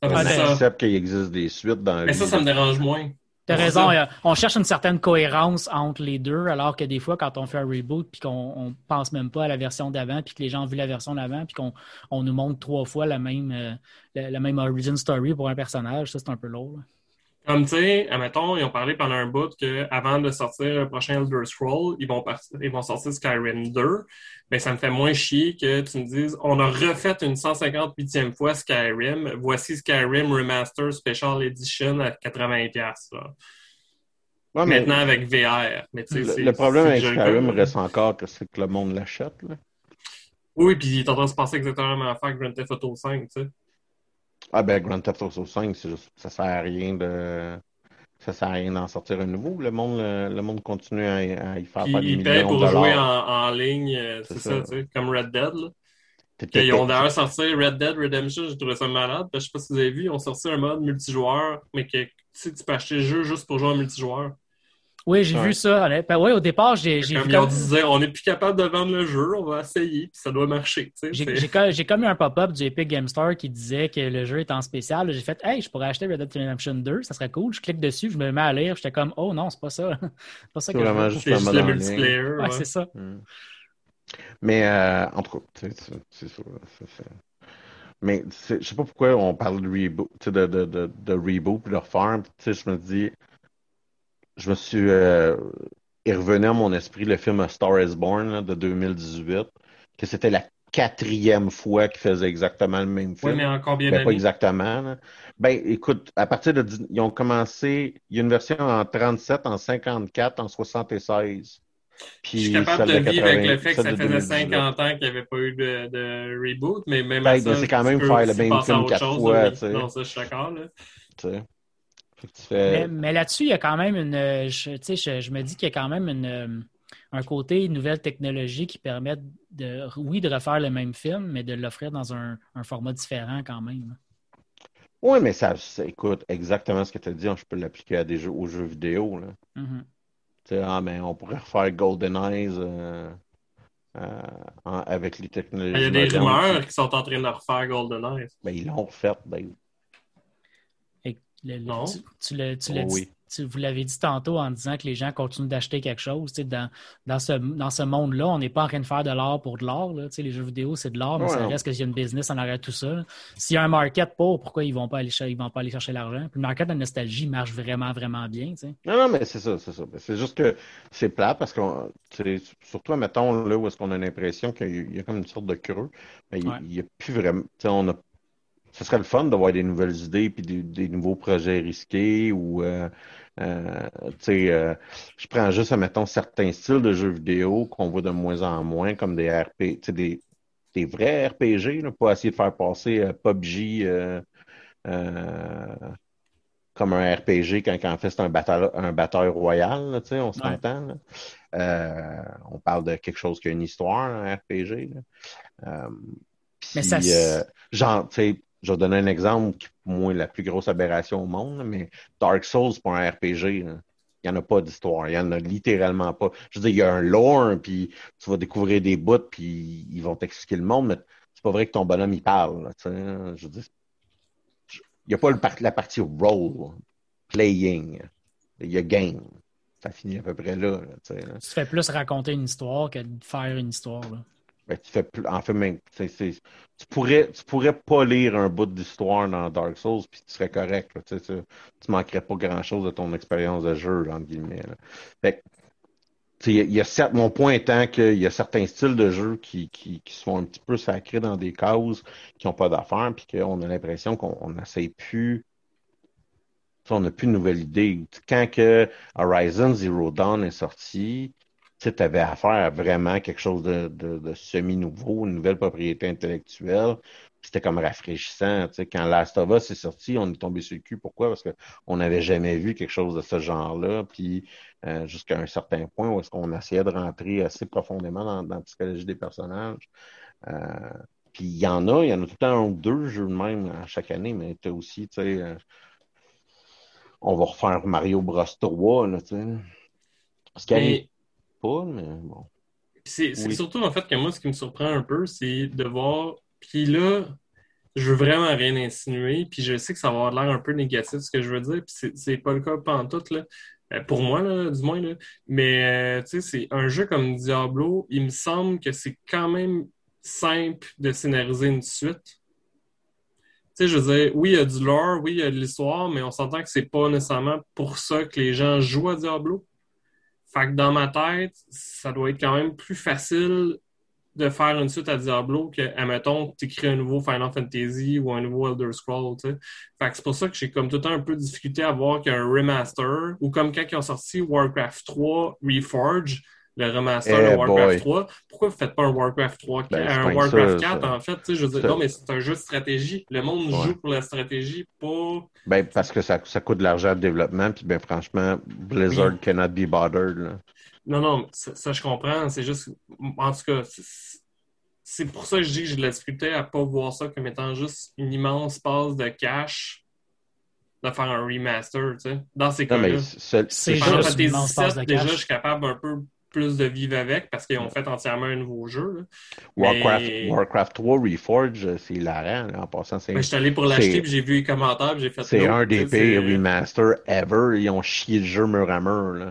Ah,
on
ben,
accepte qu'il existe des suites dans
Mais ça, ça me dérange moins.
T'as raison, euh, on cherche une certaine cohérence entre les deux, alors que des fois, quand on fait un reboot puis qu'on on pense même pas à la version d'avant, puis que les gens ont vu la version d'avant, puis qu'on on nous montre trois fois la même, euh, la, la même origin story pour un personnage, ça c'est un peu lourd. là.
Comme tu sais, admettons, ils ont parlé pendant un bout qu'avant de sortir le prochain Elder Scroll, ils vont, partir- ils vont sortir Skyrim 2. Mais ça me fait moins chier que tu me dises on a refait une 158e fois Skyrim. Voici Skyrim Remaster Special Edition à 80$. Là.
Ouais, mais
Maintenant avec VR. Mais,
le, problème
c'est
avec Skyrim reste encore que c'est que le monde l'achète.
Oui, puis il est en train de se passer exactement la même affaire que Grand Theft Auto 5, tu sais.
Ah ben Grand Theft Auto 5, c'est juste, ça sert à rien de. Ça sert à rien d'en sortir un nouveau. Le monde, le, le monde continue à, y- à y faire
Puis
faire des
ils payent pour jouer en, en ligne, euh,
C'est ça.
ça, tu sais, comme Red Dead, là. Ils ont d'ailleurs sorti Red Dead Redemption, j'ai trouvé ça malade. parce que Je sais pas si vous avez vu, ils ont sorti un mode multijoueur, mais que tu sais, tu peux acheter le jeu juste pour jouer en multijoueur.
Oui, j'ai
Ouais.
vu ça. Ben, oui, au départ, j'ai j'ai
Comme ont
comme-
disait, on n'est plus capable de vendre le jeu, on va essayer, puis ça doit marcher.
J'ai comme, eu un pop-up du Epic Game Store qui disait que le jeu est en spécial. J'ai fait Hey, je pourrais acheter Red Dead Redemption 2, ça serait cool. Je clique dessus, je me mets à lire. J'étais comme Oh non, c'est pas ça. <laughs> C'est pas ça
C'est
que je
vraiment
veux.
juste
C'est
le
juste
mode
le multiplayer.
Ouais,
ouais.
c'est ça.
Hmm. Mais euh, en tout cas, c'est ça. Mais c'est- je sais pas pourquoi on parle de reboot, tu sais, de, de, de, de reboot puis de refaire. puis, Tu sais, je me dis, je me suis, euh, il revenait à mon esprit le film Star Is Born là, de 2018, que c'était la quatrième fois qu'il faisait exactement le même
Oui,
film.
mais en combien
Ben, pas exactement. là. Ben, écoute, à partir de. Ils ont commencé. Il y a une version en 37, en 54, en 76. Puis
Je suis capable
celle
de vivre avec le
80
fait que ça
de
faisait
2018.
50 ans qu'il n'y avait pas eu de, de reboot, mais même
Ben,
ça,
c'est quand même faire le même film quatre fois,
oui. Non, ça, je suis d'accord.
Fais-
Mais, mais là-dessus, il y a quand même une. euh, Je, tu sais, je, je me dis qu'il y a quand même une, euh, un côté nouvelle technologie qui permet de, oui, de refaire le même film, mais de l'offrir dans un, un format différent quand même.
Oui, mais ça, ça- écoute, exactement ce que tu as dit, je peux l'appliquer à des jeux, aux jeux vidéo. Là. Tu sais, ah, ben, on pourrait refaire Golden Eyes euh, euh, en- avec les technologies.
Il y a des rumeurs qui sont en train de refaire GoldenEye.
Ben, ils l'ont refait, ben,
Et le- le-
Non.
tu, tu l'as- tu
Oh
dit-
oui.
tu- vous l'avez dit tantôt en disant que les gens continuent d'acheter quelque chose. tu Dans, dans ce, dans ce monde-là, on n'est pas en train de faire de l'art pour de l'art. Tu Les jeux vidéo, c'est de l'art, mais
Ouais,
ça reste qu'il y a une business en arrière de tout ça. S'il y a un market pour, pourquoi ils ne vont, pas aller ils vont pas aller chercher l'argent? Puis le market de la nostalgie marche vraiment, vraiment bien. tu.
Non, non, mais c'est ça, c'est ça. C'est juste que c'est plat parce c'est- surtout, mettons, là où est-ce qu'on a l'impression qu'il y a- comme une sorte de creux, mais il
Ouais.
n'y a plus vraiment, tu on a, ce serait le fun d'avoir des nouvelles idées puis des, des nouveaux projets risqués ou, euh, euh, tu sais, euh, je prends juste, mettons, certains styles de jeux vidéo qu'on voit de moins en moins comme des RP, tu sais, des, des vrais RPG, là, pas essayer de faire passer euh, PUBG, euh, euh, comme un RPG quand, quand en fait c'est un bataille, un bataille royal, là, tu sais, on s'entend. Euh, on parle de quelque chose qui a une histoire, un RPG. là. Euh,
Mais
puis,
ça
euh, genre, tu sais, je vais donner un exemple qui pour moi la plus grosse aberration au monde, mais Dark Souls pour un RPG, il n'y en a pas d'histoire, il n'y en a littéralement pas. Je veux dire, il y a un lore, puis tu vas découvrir des bouts, puis ils vont t'expliquer le monde, mais c'est pas vrai que ton bonhomme il parle. sais. je veux dire, il n'y a pas la partie role, playing. Il y a game. Ça finit à peu près là. tu
fais plus raconter une histoire que faire une histoire. là.
Ben, tu fais plus, en fait, tu pourrais, tu pourrais pas lire un bout d'histoire dans Dark Souls, puis tu serais correct. tu, sais, tu, tu manquerais pas grand-chose de ton expérience de jeu, entre guillemets. Fait que, y a- certes- mon point étant qu'il y a certains styles de jeu qui, qui, font un petit peu sacrés dans des causes qui n'ont pas d'affaires, puis qu'on a l'impression qu'on n'essaie plus. On n'a plus de nouvelles idées. Quand que Horizon Zero Dawn est sorti, tu avais affaire à vraiment quelque chose de, de, de semi-nouveau, une nouvelle propriété intellectuelle. C'était comme rafraîchissant. tu sais. Quand Last of Us est sorti, on est tombé sur le cul. Pourquoi? Parce qu'on n'avait jamais vu quelque chose de ce genre-là. Puis euh, jusqu'à un certain point où est-ce qu'on essayait de rentrer assez profondément dans, dans la psychologie des personnages. Euh, puis il y en a, il y en a tout le temps un ou deux jeux de même à chaque année, mais tu aussi, tu sais, euh, on va refaire Mario Bros 3, là, tu sais. Pas, mais bon.
C'est
Oui.
surtout en fait que moi, ce qui me surprend un peu, c'est de voir. Puis là, je veux vraiment rien insinuer, puis je sais que ça va avoir l'air un peu négatif ce que je veux dire, puis c'est- c'est pas le cas pantoute, là. Euh, Pour moi, là, du moins, là. Mais, euh, tu sais, c'est un jeu comme Diablo, il me semble que c'est quand même simple de scénariser une suite. Tu sais, je veux dire, oui, il y a du lore, oui, il y a de l'histoire, mais on s'entend que c'est pas nécessairement pour ça que les gens jouent à Diablo. Fait que dans ma tête, ça doit être quand même plus facile de faire une suite à Diablo que, admettons, tu écris un nouveau Final Fantasy ou un nouveau Elder Scrolls, tu sais. Fait que c'est pour ça que j'ai comme tout le temps un peu de difficulté à voir qu'un remaster, ou comme quand ils ont sorti Warcraft 3 Reforge, le remaster
Eh
de Warcraft
boy.
3, pourquoi vous faites pas un Warcraft 3,
Ben,
un Warcraft
ça,
4,
ça.
en fait, tu sais, je veux dire, non, mais c'est un jeu de stratégie. Le monde
Ouais.
joue pour la stratégie, pas...
Ben, parce que ça, ça coûte de l'argent de développement, puis ben franchement, Blizzard
Oui.
cannot be bothered. Là.
Non, non, ça, ça, je comprends. C'est juste, en tout cas, c'est- pour ça que je dis que j'ai de la difficulté à pas voir ça comme étant juste une immense passe de cash de faire un remaster, tu sais. Dans ces cas-là.
c'est
juste une immense passe de
VII, déjà,
cash.
je suis capable un peu plus de vivre avec parce qu'ils ont fait entièrement un nouveau jeu.
Warcraft,
Mais-
Warcraft 3 Reforge, c'est hilarant. là, en passant, c'est
Ben, je suis allé pour l'acheter puis j'ai vu les commentaires puis j'ai fait
c'est un des pires remasters ever. Ils ont chié le jeu mur à mur. Là.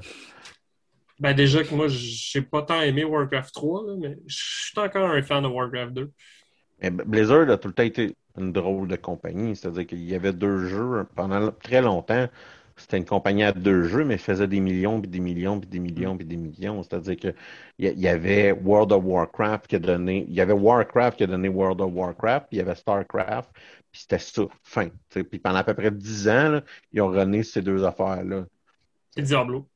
Ben, déjà que moi, j'ai pas tant aimé Warcraft 3, là, mais je suis encore un fan de Warcraft 2.
Mais Blizzard a tout le temps été une drôle de compagnie. C'est-à-dire qu'il y avait deux jeux pendant très longtemps. C'était une compagnie à deux jeux, mais faisait des millions, puis des millions, puis des millions, puis des millions. C'est-à-dire que il y- avait World of Warcraft qui a donné, il y avait Warcraft qui a donné World of Warcraft, puis il y avait Starcraft, puis c'était ça, fin. Puis pendant à peu près dix ans, là, ils ont rené ces deux affaires-là.
Et Diablo.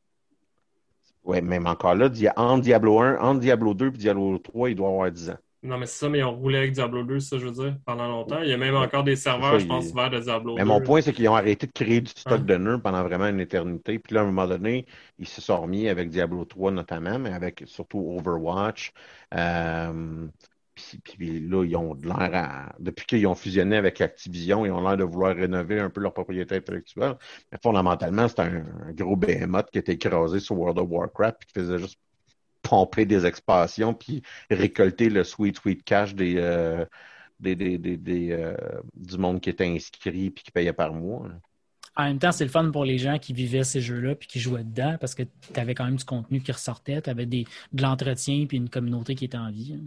Ouais, même encore là, entre Diablo 1, entre Diablo 2 et Diablo 3, il doit avoir 10 ans.
Non, mais c'est ça, mais ils ont roulé avec Diablo 2, c'est ça, je veux dire, pendant longtemps. Il y a même encore des serveurs,
ça,
je pense, ouverts de Diablo
Mais
2.
mon point, c'est qu'ils ont arrêté de créer du stock
Ouais.
de nœuds pendant vraiment une éternité. Puis là, à un moment donné, ils se sont remis avec Diablo 3 notamment, mais avec surtout Overwatch. Euh, puis, puis là, ils ont de l'air à. Depuis qu'ils ont fusionné avec Activision, ils ont l'air de vouloir rénover un peu leur propriété intellectuelle. Mais fondamentalement, c'est un, un gros behemoth qui était écrasé sur World of Warcraft puis qui faisait juste pomper des expansions puis récolter le sweet, sweet cash des. euh, des, des, des, des, euh, du monde qui était inscrit puis qui payait par mois. là.
En même temps, c'est le fun pour les gens qui vivaient ces jeux-là puis qui jouaient dedans parce que tu avais quand même du contenu qui ressortait, tu avais des, de l'entretien puis une communauté qui était en vie.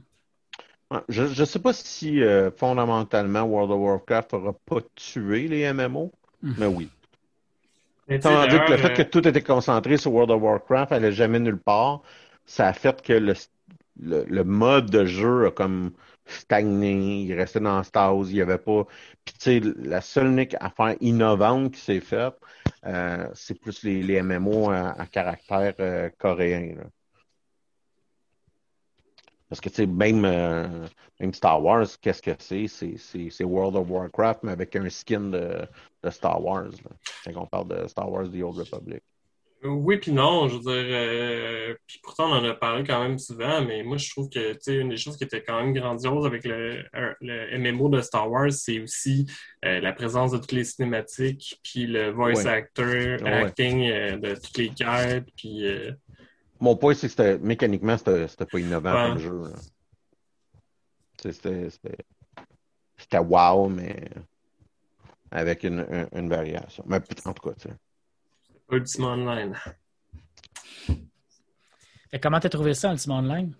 hein.
Je ne sais pas si euh, fondamentalement World of Warcraft n'aura pas tué les MMO, mais oui. Tandis que le fait que tout était concentré sur World of Warcraft, allait jamais nulle part, ça a fait que le, le, mode de jeu a comme stagné, il restait dans stase, il n'y avait pas. Puis tu sais, la seule unique affaire innovante qui s'est faite, euh, c'est plus les, les MMO à, caractère euh, coréen. Parce que tu sais, même, euh, même Star Wars, qu'est-ce que c'est? C'est- World of Warcraft, mais avec un skin de, de Star Wars. Quand on parle de Star Wars The Old Republic.
Oui, puis non, je veux dire, euh, puis pourtant on en a parlé quand même souvent, mais moi je trouve que, tu sais, une des choses qui était quand même grandiose avec le, le MMO de Star Wars, c'est aussi euh, la présence de toutes les cinématiques, puis le voice
Ouais.
actor,
Ouais.
acting euh, de toutes les cartes, puis euh,
Mon point, c'est que c'était- mécaniquement, c'était pas innovant
Ouais.
comme jeu. là. Tu sais, C'était c'était- c'était wow, mais avec une, une- une variation. Mais en tout cas, tu sais.
Ultima Online.
Que comment t'as trouvé ça, Ultima Online?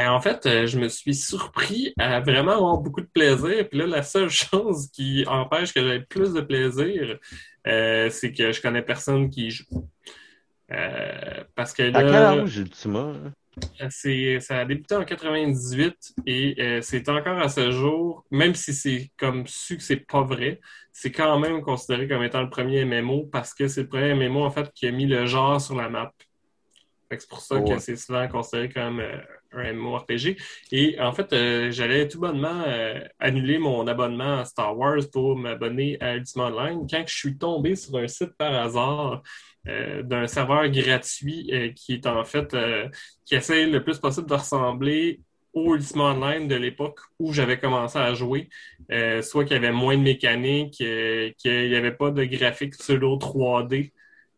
Euh, En fait, euh, je me suis surpris à vraiment avoir beaucoup de plaisir. Puis là, la seule <laughs> chose qui empêche que j'aie plus de plaisir, euh, c'est que je connais personne qui joue. Euh, parce que
À quel
là,
âge Ultima?
C'est, ça a débuté en 98 et euh, c'est encore à ce jour, même si c'est comme su que c'est pas vrai, c'est quand même considéré comme étant le premier MMO parce que c'est le premier MMO en fait qui a mis le genre sur la map. C'est pour ça
Oh,
que
ouais.
c'est souvent considéré comme euh, un MMORPG. Et en fait, euh, j'allais tout bonnement euh, annuler mon abonnement à Star Wars pour m'abonner à Ultima Online quand je suis tombé sur un site par hasard euh, d'un serveur gratuit euh, qui est en fait euh, qui essaie le plus possible de ressembler au Ultima Online de l'époque où j'avais commencé à jouer. Euh, soit qu'il y avait moins de mécanique, euh, qu'il n'y avait pas de graphique pseudo 3D.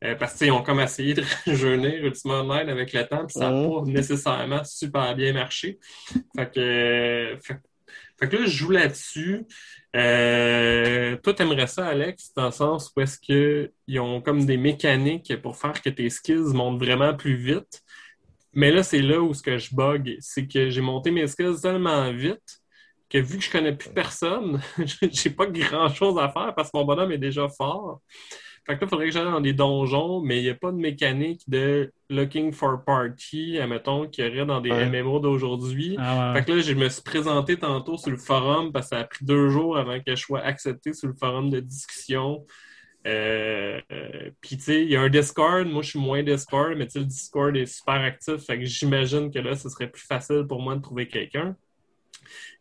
Euh, parce qu'ils ont comme essayé de <laughs> rajeunir Ultima Online avec le temps, puis ça n'a pas nécessairement super bien marché. Fait que, euh, fait, fait que là, je joue là-dessus. Euh, toi, t'aimerais ça, Alex, dans le sens où est-ce qu'ils ont comme des mécaniques pour faire que tes skills montent vraiment plus vite. Mais là, c'est là où ce que je bug, c'est que j'ai monté mes skills tellement vite que vu que je connais plus personne, <laughs> j'ai pas grand chose à faire parce que mon bonhomme est déjà fort. Fait que là, il faudrait que j'aille dans des donjons, mais il n'y a pas de mécanique de looking for party, admettons, qu'il y aurait dans des
Ouais.
MMO d'aujourd'hui.
Ah ouais.
Fait que là, je me suis présenté tantôt sur le forum parce que ça a pris deux jours avant que je sois accepté sur le forum de discussion. Euh, euh, Puis, tu sais, il y a un Discord. Moi, je suis moins Discord, mais tu sais, le Discord est super actif. Fait que j'imagine que là, ce serait plus facile pour moi de trouver quelqu'un.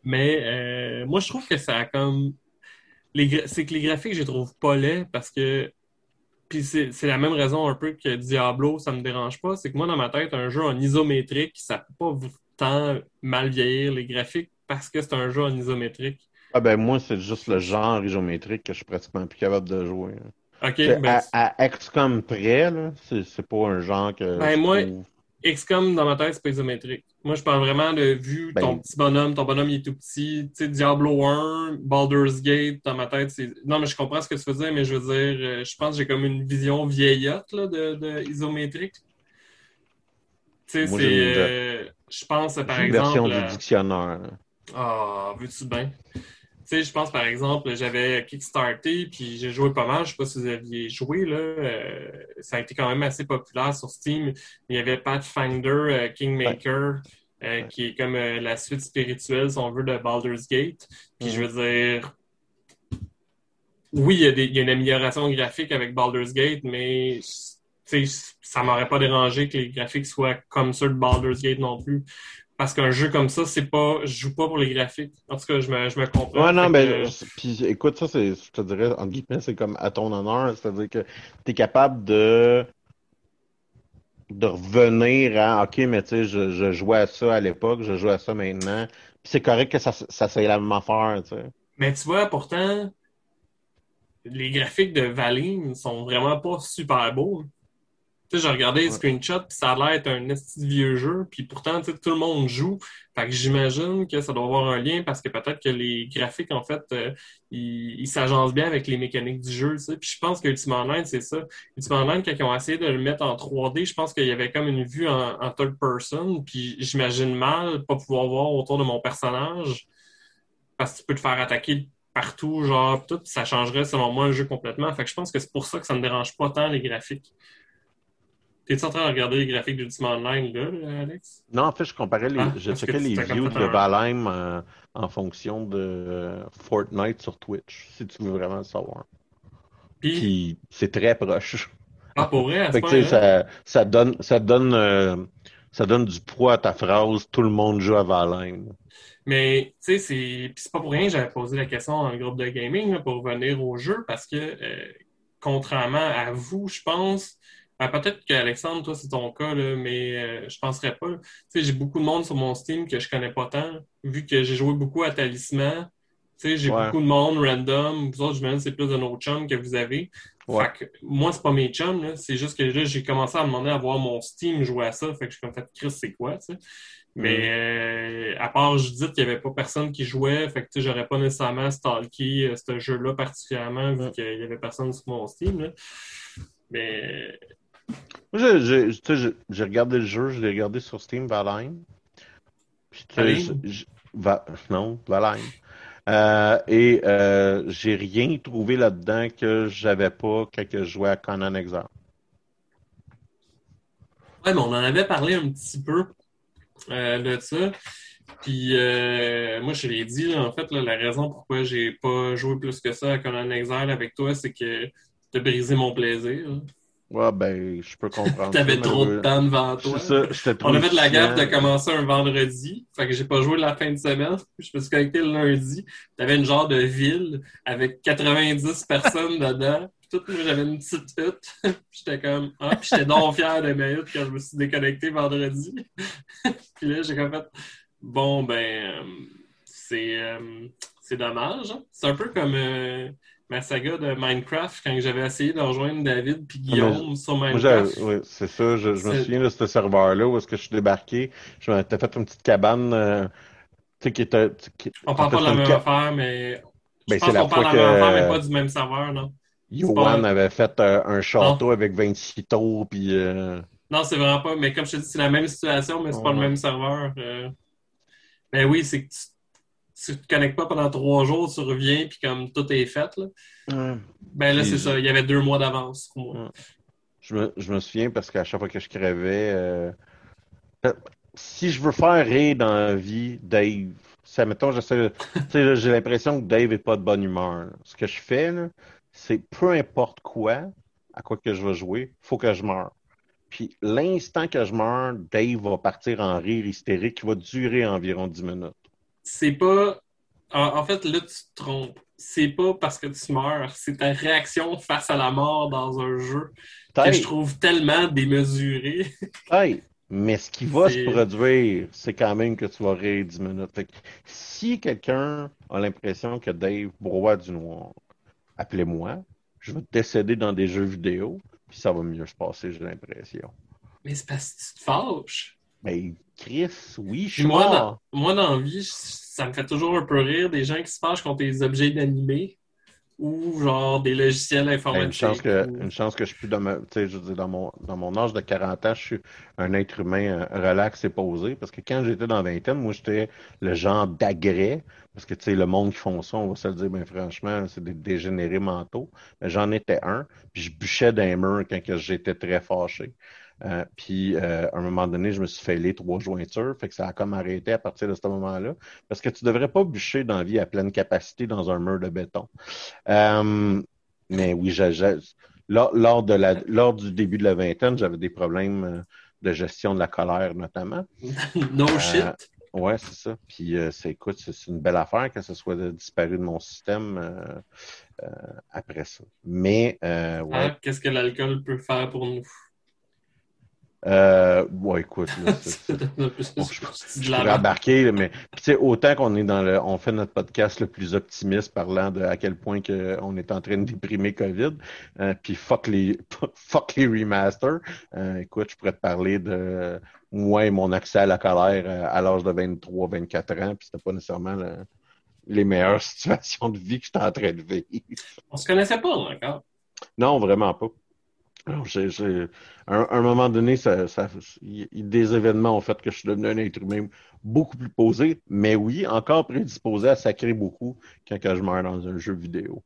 Mais euh, moi, je trouve que ça a comme. les C'est que les graphiques, je les trouve pas laids parce que. Puis c'est la même raison un peu que Diablo, ça me dérange pas. C'est que moi, dans ma tête, un jeu en isométrique, ça peut pas tant mal vieillir les graphiques parce que c'est un jeu en isométrique.
Ah ben moi, c'est juste le genre isométrique que je suis pratiquement plus capable de jouer.
OK,
C'est
ben,
à, à XCOM près, c'est c'est pas un genre que
Ben,
je
moi,
trouve-
XCOM, dans ma tête, c'est pas isométrique. Moi, je parle vraiment de vue,
Ben-
ton petit bonhomme, ton bonhomme, il est tout petit. Tu sais, Diablo 1, Baldur's Gate, dans ma tête, c'est... Non, mais je comprends ce que tu veux dire, mais je veux dire, euh, je pense que j'ai comme une vision vieillotte, là, de, de isométrique. Tu sais, c'est...
une-
euh, je pense, par
une version
exemple...
du dictionnaire.
Ah, veux-tu bien? Tu sais, je pense par exemple, j'avais kickstarté, puis j'ai joué pas mal. Je sais pas si vous aviez joué, là. euh, ça a été quand même assez populaire sur Steam. Il y avait Pathfinder euh, Kingmaker, euh, qui est comme la suite spirituelle, si on veut, de Baldur's Gate. Puis je veux dire, oui, il y, a des- il y a une amélioration graphique avec Baldur's Gate, mais ça m'aurait pas dérangé que les graphiques soient comme ceux de Baldur's Gate non plus. Parce qu'un jeu comme ça, c'est pas. Je joue pas pour les graphiques. En tout cas, je me, je me comprends.
Ouais, non, mais
que-
puis écoute, ça, c'est, je te dirais, entre guillemets, c'est comme à ton honneur, c'est-à-dire que tu es capable de, de revenir à, OK, mais tu sais, je, je jouais à ça à l'époque, je joue à ça maintenant, puis c'est correct que ça, ça c'est la même affaire, tu sais.
Mais tu vois, pourtant, les graphiques de Valine sont vraiment pas super beaux. Tu sais, j'ai regardé les
Ouais.
screenshots, puis ça a l'air d'être un vieux jeu, puis pourtant, tu sais, tout le monde joue. Fait que j'imagine que ça doit avoir un lien parce que peut-être que les graphiques, en fait, euh, ils ils s'agencent bien avec les mécaniques du jeu, tu sais. Puis je pense que Ultima Online, c'est ça. Ultima Online, quand ils ont essayé de le mettre en 3D, je pense qu'il y avait comme une vue en, en third person, puis j'imagine mal pas pouvoir voir autour de mon personnage parce que tu peux te faire attaquer partout, genre, tout, ça changerait selon moi le jeu complètement. Fait que je pense que c'est pour ça que ça ne dérange pas tant les graphiques. T'es-tu en train de regarder les graphiques d'Ultima Online, là, là, Alex?
Non, en fait, je comparais les,
Ah,
je checkais les views de Valheim euh, en fonction de euh, Fortnite sur Twitch, si tu veux vraiment le savoir.
Puis,
Puis c'est très proche.
ah, pour vrai, à <laughs> ce
Fait que, ça, ça donne, ça donne, euh, ça donne du poids à ta phrase. Tout le monde joue à Valheim.
Mais, tu sais, c'est puis c'est pas pour rien que j'avais posé la question dans le groupe de gaming, là, pour revenir au jeu, parce que, contrairement à vous, je pense, ben, peut-être qu'Alexandre, toi, c'est ton cas, là, mais euh, je penserais pas. J'ai beaucoup de monde sur mon Steam que je connais pas tant, vu que j'ai joué beaucoup à Talisman. J'ai
Ouais.
beaucoup de monde random. Vous autres, je c'est plus de nos chums que vous avez.
Ouais.
Fait que moi, c'est pas mes chums. C'est juste que là, j'ai commencé à demander à voir mon Steam jouer à ça. Fait que je suis comme fait, Chris, c'est quoi? Mais euh, à part Judith, il n'y avait pas personne qui jouait. Fait que j'aurais pas nécessairement stalké euh, ce jeu-là particulièrement vu
Ouais.
qu'il y avait personne sur mon Steam. Là. Mais
Moi, j'ai- tu regardé le jeu, je l'ai regardé sur Steam, Valheim. Puis, tu Va- non, Valheim. Euh, et euh, j'ai rien trouvé là-dedans que j'avais pas quand je jouais à Conan Exile.
Ouais, mais on en avait parlé un petit peu euh, de ça. Puis euh, moi, je l'ai dit, là, en fait, là, la raison pourquoi j'ai pas joué plus que ça à Conan Exile avec toi, c'est que t'as brisé mon plaisir.
Ouais, ben, je peux comprendre. <laughs>
T'avais trop de temps devant toi.
Ça,
On a fait de la gaffe de commencer un vendredi. Fait que j'ai pas joué la fin de semaine. <laughs> Je me suis connecté le lundi. T'avais une genre de ville avec 90 personnes dedans. Puis tout, moi, j'avais une petite hutte. <laughs> Puis j'étais comme, ah, puis j'étais donc fier de ma hutte quand je me suis déconnecté vendredi. puis là, j'ai comme fait, bon, ben, c'est, euh, c'est dommage. hein. C'est un peu comme euh, ma saga de Minecraft quand j'avais essayé de rejoindre David puis Guillaume sur
Moi,
Minecraft.
ouais, c'est ça, je, je me souviens de ce serveur-là où est-ce que je suis débarqué. Je m'étais fait une petite cabane, euh, tu sais, qui était. qui-
On parle pas de la même affaire, mais.
Ben,
je pense qu'on parle de la même affaire, mais pas du même serveur, non? Pas- Ah.
avait fait euh, un château avec 26 tours, puis euh,
Non, c'est vraiment pas. Mais comme je te dis, c'est la même situation, mais c'est pas
Ouais.
le même serveur. euh. Mais oui, c'est que tu tu te connectes pas pendant trois jours, tu reviens, puis comme tout est fait, là. Ben là, c'est ça. Il y avait deux mois d'avance pour moi.
Ouais. Je me, je me souviens parce qu'à chaque fois que je crevais, euh, si je veux faire rire dans la vie, Dave, ça, mettons, j'ai l'impression que Dave est pas de bonne humeur. là. Ce que je fais, là, c'est peu importe quoi, à quoi que je vais jouer, faut que je meure. Puis l'instant que je meurs, Dave va partir en rire hystérique qui va durer environ 10 minutes.
C'est pas. En, fait, là, tu te trompes. C'est pas parce que tu meurs, c'est ta réaction face à la mort dans un jeu que je trouve tellement démesurée. <laughs>
hey, mais ce qui va se produire, c'est quand même que tu vas rire 10 minutes. Fait que si quelqu'un a l'impression que Dave broie du noir, appelez-moi. Je vais décéder dans des jeux vidéo, puis ça va mieux se passer, j'ai l'impression.
Mais c'est parce que tu te fâches.
Mais Chris, oui, je suis
moi,
mort.
dans, moi, dans la vie, ça me fait toujours un peu rire des gens qui se fâchent contre des objets inanimés ou genre des logiciels
Ben,
informatiques.
une chance que,
ou-
une chance que je suis plus dans ma, tu sais, je dire, dans mon, dans mon âge de 40 ans, je suis un être humain euh, relax et posé. Parce que quand j'étais dans vingtaine, moi, j'étais le genre d'agrès. Parce que, tu sais, le monde qui font ça, on va se le dire, ben, franchement, c'est des dégénérés mentaux. Mais j'en étais un. Puis je bûchais d'un mur quand j'étais très fâché. Euh, puis, euh, à un moment donné, je me suis fêlé trois jointures. Fait que ça a comme arrêté à partir de ce moment-là. Parce que tu devrais pas bûcher dans la vie à pleine capacité dans un mur de béton. Euh, mais oui, j'ai- lors, lors, de la, lors du début de la vingtaine, j'avais des problèmes de gestion de la colère, notamment. <laughs>
no shit.
Ouais, c'est ça. Puis, euh, c'est, écoute, c'est une belle affaire que ce soit de- disparu de mon système euh, euh, après ça. Mais, ouais.
Hein, Qu'est-ce que l'alcool peut faire pour nous?
Euh, ouais, écoute, là, <laughs> c'est- Bon, je
la
pourrais embarquer, mais puis, tu sais, autant qu'on est dans le, on fait notre podcast le plus optimiste, parlant de à quel point que on est en train de déprimer COVID, euh, puis fuck les, <laughs> fuck les remasters. Euh, écoute, je pourrais te parler de moi et mon accès à la colère euh, à l'âge de 23, 24 ans, puis c'était pas nécessairement le- les meilleures <laughs> situations de vie que j'étais en train de vivre.
On se connaissait pas encore.
Non, vraiment pas. À un, moment donné, ça, ça- des événements ont fait que je suis devenu un être humain beaucoup plus posé, mais oui, encore prédisposé à sacrer beaucoup quand que je meurs dans un jeu vidéo.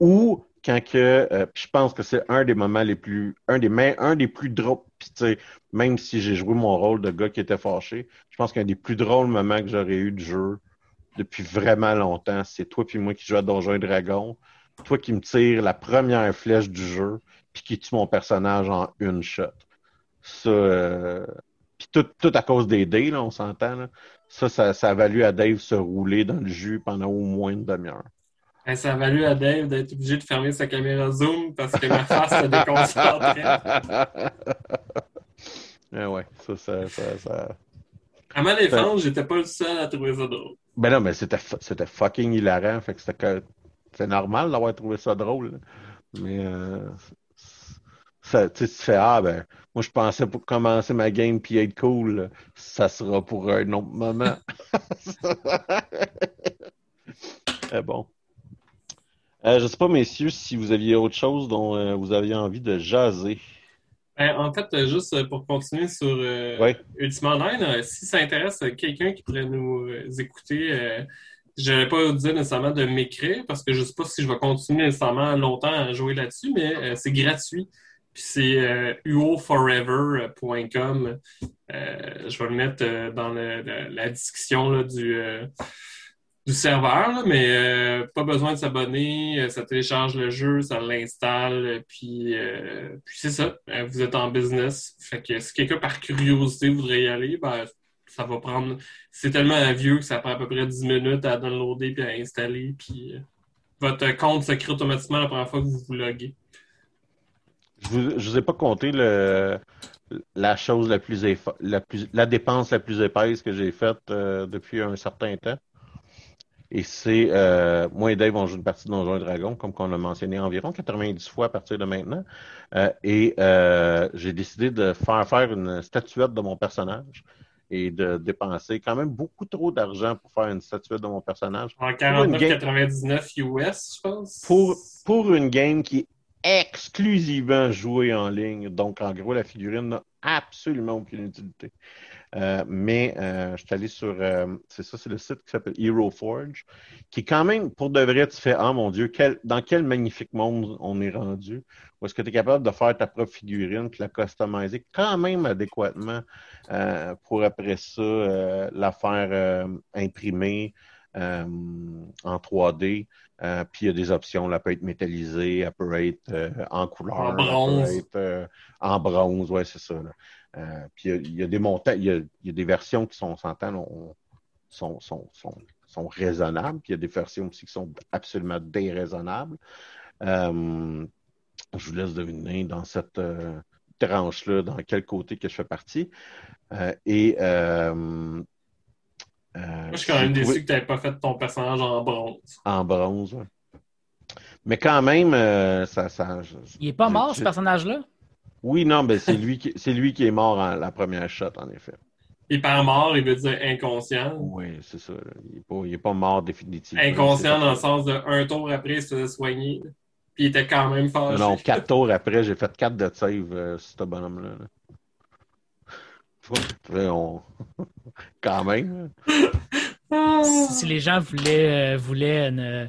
Ou quand que, euh, je pense que c'est un des moments les plus, un des, un des plus drôles, même si j'ai joué mon rôle de gars qui était fâché, je pense qu'un des plus drôles moments que j'aurais eu de jeu depuis vraiment longtemps, c'est toi puis moi qui jouons à Donjons et Dragons, toi qui me tires la première flèche du jeu, puis qui tue mon personnage en une shot? Ça, euh, puis tout, tout à cause des dés, là, on s'entend. Ça, ça, ça a valu à Dave se rouler dans le jus pendant au moins une demi-heure.
Hein, ça a valu à Dave d'être obligé de fermer sa caméra Zoom parce que ma face se déconcentrait.
Ah <laughs> ouais, ça, ça, ça, ça-
À ma défense, j'étais pas le seul à trouver ça drôle.
Ben non, mais c'était, c'était fucking hilarant. Fait que c'était que- c'est normal d'avoir trouvé ça drôle. Mais euh, ça, tu fais Ah ben, moi je pensais pour commencer ma game puis être cool, ça sera pour un autre moment. <laughs> <laughs> Eh bon. Euh, je sais pas, messieurs, si vous aviez autre chose dont euh, vous aviez envie de jaser.
Ben, en fait, euh, juste pour continuer sur euh,
Ouais.
Ultima Online, si ça intéresse quelqu'un qui pourrait nous écouter, je n'allais pas dire nécessairement de m'écrire parce que je ne sais pas si je vais continuer nécessairement longtemps à jouer là-dessus, mais c'est gratuit. C'est euh, uoforever.com. Euh, je vais le mettre euh, dans le- la discussion là, du, serveur, mais pas besoin de s'abonner. Ça télécharge le jeu, ça l'installe, puis, c'est ça. Vous êtes en business. Fait que si quelqu'un par curiosité voudrait y aller, ben, ça va prendre. C'est tellement vieux que ça prend à peu près 10 minutes à downloader puis à installer. Puis votre compte se crée automatiquement la première fois que vous vous loguez.
Je vous, je vous ai pas compté le, la chose la plus, effa- la plus la dépense la plus épaisse que j'ai faite euh, depuis un certain temps. Et c'est euh, moi et Dave on joue une partie de Donjons et Dragons, comme qu'on a mentionné environ 90 fois à partir de maintenant. Euh, et j'ai décidé de faire faire une statuette de mon personnage et de dépenser quand même beaucoup trop d'argent pour faire une statuette de mon personnage.
En
une game-
49,99 US, je pense.
pour, pour une game qui est exclusivement jouée en ligne. Donc, en gros, la figurine n'a absolument aucune utilité. Euh, mais je suis allé sur, c'est ça, c'est le site qui s'appelle Hero Forge, qui quand même, pour de vrai, tu fais, ah mon Dieu, dans quel magnifique monde on est rendu, où est-ce que tu es capable de faire ta propre figurine puis la customiser quand même adéquatement pour après ça la faire imprimer en 3D. Euh, puis il y a des options, elle peut être métallisée, elle peut être euh, en couleur, en
bronze.
Elle peut être, euh, en bronze, ouais, c'est ça. puis il y, a, des montants, il y a, des versions qui sont, on s'entend, sont, sont, sont, sont, raisonnables, puis il y a des versions aussi qui sont absolument déraisonnables. je vous laisse deviner dans cette tranche-là, dans quel côté que je fais partie. et
euh, Moi, je suis quand même déçu que tu n'avais pas fait ton personnage en bronze.
En bronze, oui. Mais quand même, euh, ça, ça.
Il n'est pas mort, ce personnage-là?
Oui, non, mais c'est <laughs> lui, qui, c'est lui qui est mort en la première shot, en effet.
Il par mort, il veut dire inconscient.
Oui, c'est ça. Il n'est pas, mort définitivement.
Inconscient dans le sens de un tour après, il se faisait soigner. Puis il était quand même fâché.
Non, quatre tours après, j'ai fait quatre de save euh, sur ce bonhomme-là. Là. <laughs> Quand même.
si les gens voulaient, euh, voulaient euh,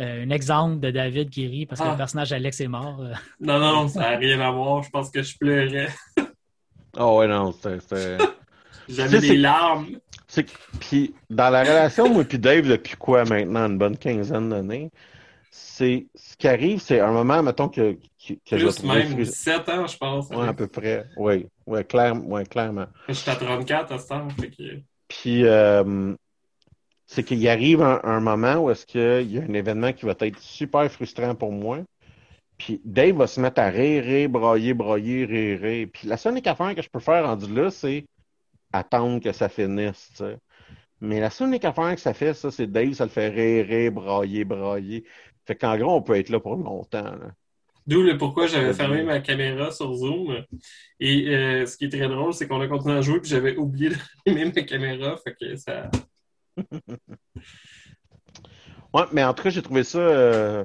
un exemple de David qui rit parce que le ah. personnage Alex est mort. Euh.
Non, non, ça n'a rien à voir. Je pense que je pleurais.
Oh ouais, non, c'était... <laughs>
J'avais des larmes.
Puis dans la relation, moi et Dave, depuis quoi maintenant, une bonne quinzaine d'années, c'est ce qui arrive, c'est un moment, mettons, que, que,
que Plus même 17 ans, je pense.
Oui, à peu près. Oui, ouais, clair, ouais, clairement.
Je suis à 34 à ce temps.
Puis, euh, c'est qu'il arrive un, moment où est-ce qu'il y a un événement qui va être super frustrant pour moi. Puis Dave va se mettre à rire, rire, brailler, brailler, rire, rire. Puis la seule affaire que je peux faire rendu là, c'est attendre que ça finisse. Mais la seule affaire que ça fait, ça, c'est Dave, ça le fait rire, rire, brailler, brailler. Fait qu'en gros, on peut être là pour longtemps.
D'où le pourquoi j'avais fermé ma caméra sur Zoom. Et euh, ce qui est très drôle, c'est qu'on a continué à jouer puis j'avais oublié d'allumer <laughs> ma caméra. Fait que ça. <laughs>
ouais, mais en tout cas, j'ai trouvé ça. Euh,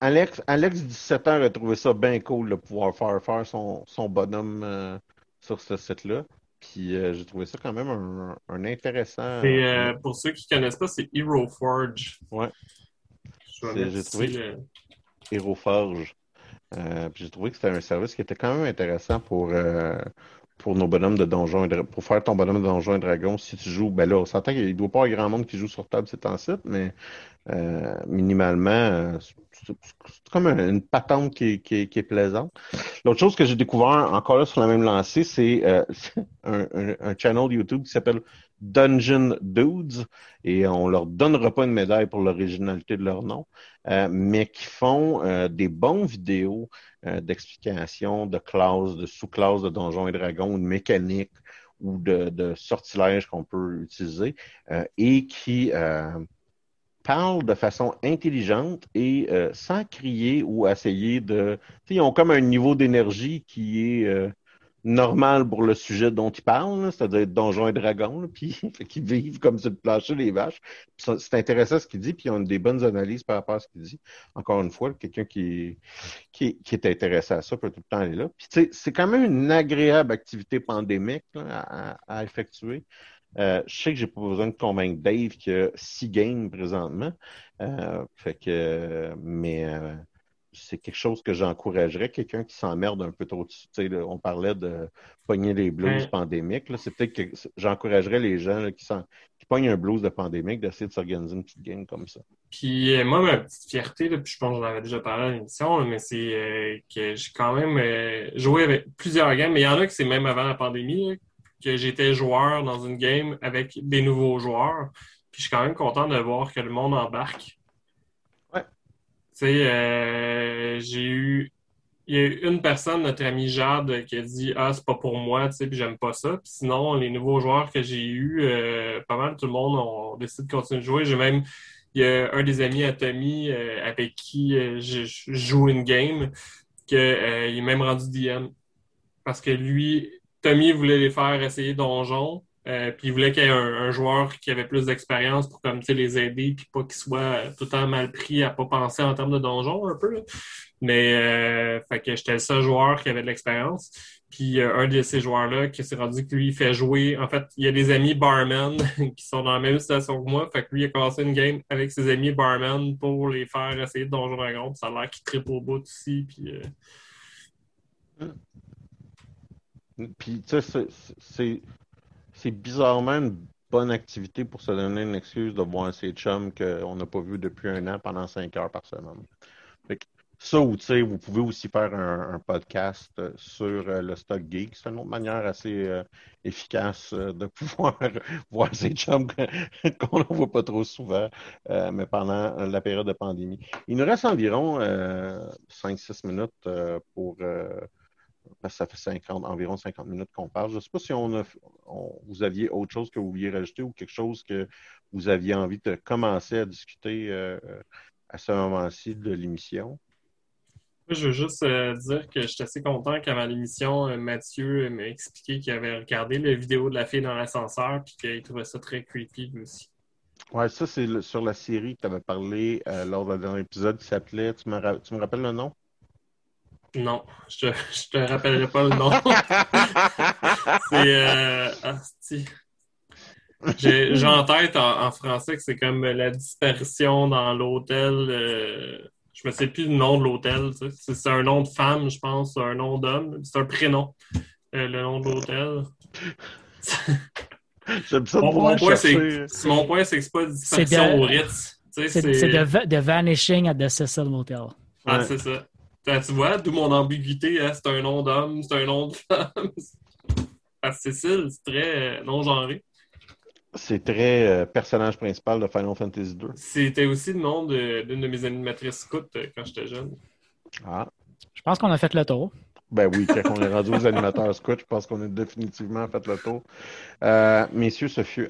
Alex, Alex, 17 ans, a trouvé ça bien cool de pouvoir faire faire son, son bonhomme euh, sur ce site-là. Puis j'ai trouvé ça quand même un, un intéressant.
Et pour ceux qui ne connaissent pas, c'est Hero Forge.
Ouais. J'ai trouvé Hero Forge. Euh, j'ai trouvé que c'était un service qui était quand même intéressant pour, euh, pour nos bonhommes de donjons et pour faire ton bonhomme de donjons et dragons. Si tu joues, ben là, on s'entend qu'il ne doit pas y avoir grand monde qui joue sur table, c'est en site, mais euh, minimalement, c'est comme une patente qui, est plaisante. L'autre chose que j'ai découvert encore là sur la même lancée, c'est <laughs> un, un, channel YouTube qui s'appelle Dungeon Dudes et on leur donnera pas une médaille pour l'originalité de leur nom, euh, mais qui font euh, des bons vidéos euh, d'explication de classes, de sous-classes de Donjons et Dragons, de mécaniques ou de sortilèges qu'on peut utiliser et qui parlent de façon intelligente et sans crier ou essayer de... Ils ont comme un niveau d'énergie qui est normal pour le sujet dont ils parlent, c'est-à-dire Donjons et Dragons, puis <laughs> qu'ils vivent comme sur le plancher les vaches. C'est intéressant ce qu'il dit, puis ils ont des bonnes analyses par rapport à ce qu'il dit. Encore une fois, quelqu'un qui, qui, est intéressé à ça peut tout le temps aller là. Puis c'est quand même une agréable activité pandémique à, effectuer. Euh, je sais que j'ai pas besoin de convaincre Dave qu'il y a six games présentement. Euh, fait que, mais euh, c'est quelque chose que j'encouragerais, quelqu'un qui s'emmerde un peu trop. Tu on parlait de pogner les blues pandémiques. C'est peut-être que j'encouragerais les gens qui, qui pognent un blues de pandémique d'essayer de s'organiser une petite game comme ça.
Puis euh, moi, ma petite fierté, puis je pense que j'en avais déjà parlé à l'émission, mais c'est euh, que j'ai quand même euh, joué avec plusieurs games, mais il y en a que c'est même avant la pandémie, que j'étais joueur dans une game avec des nouveaux joueurs. Puis je suis quand même content de voir que le monde embarque euh, j'ai eu. Il y a eu une personne, notre ami Jade, qui a dit Ah, c'est pas pour moi, tu sais, puis j'aime pas ça. Puis sinon, les nouveaux joueurs que j'ai eus, euh, pas mal tout le monde ont décidé de continuer de jouer. J'ai même. Il y a un des amis à Tommy euh, avec qui je, joue une game, qu'il est même rendu DM. Parce que lui, Tommy voulait les faire essayer Donjon, Euh, puis il voulait qu'il y ait un, joueur qui avait plus d'expérience pour comme, les aider, puis pas qu'il soit tout le temps mal pris à pas penser en termes de donjon un peu. Mais euh, fait que j'étais le seul joueur qui avait de l'expérience. Puis euh, un de ces joueurs-là qui s'est rendu que lui il fait jouer. En fait, il y a des amis barman <laughs> qui sont dans la même situation que moi. Fait que lui il a commencé une game avec ses amis barman pour les faire essayer de Donjon Dragon. Ça a l'air qu'il tripe au bout aussi. Puis,
puis tu sais, c'est c'est bizarrement une bonne activité pour se donner une excuse de voir ses chums qu'on n'a pas vu depuis un an pendant cinq heures par semaine. ça, ou tu sais, vous pouvez aussi faire un, podcast euh, sur euh, le Stock Geek. C'est une autre manière assez euh, efficace de <laughs> pouvoir voir ses chums <laughs> qu'on ne voit pas trop souvent, mais pendant la période de pandémie. Il nous reste environ 5-6 minutes pour ça fait 50, environ 50 minutes qu'on parle. Je ne sais pas si on, vous aviez autre chose que vous vouliez rajouter ou quelque chose que vous aviez envie de commencer à discuter euh, à ce moment-ci de l'émission?
Je veux juste euh, dire que je suis assez content qu'avant l'émission, euh, Mathieu m'a expliqué qu'il avait regardé la vidéo de la fille dans l'ascenseur et qu'il trouvait ça très creepy aussi.
Ouais, ça, c'est sur la série que tu avais parlé lors d'un dernier épisode qui s'appelait. Tu me rappelles le nom?
Non, je te, te rappellerai pas le nom. <laughs> c'est. Euh, J'ai en tête en, français que c'est comme la disparition dans l'hôtel. Euh, je me sais plus le nom de l'hôtel. C'est un nom de femme, je pense, un nom d'homme. C'est un prénom, euh, le nom de l'hôtel. <laughs>
J'aime ça de mon,
point, c'est, mon point, c'est que c'est pas disparition au Ritz.
C'est, the, Vanishing at the Cecil Motel.
Ah, c'est ça tu vois, d'où mon ambiguïté, hein, c'est un nom d'homme, c'est un nom de femme. <laughs> Parce que Cécile, c'est très euh, non-genré.
C'est très euh, personnage principal de Final Fantasy II.
C'était aussi le nom d'une de, mes animatrices scout euh, quand j'étais jeune.
Ah.
Je pense qu'on a fait le tour.
Ben oui, quand on est rendu aux animateurs scout, je pense qu'on a définitivement fait le tour. messieurs, ce fut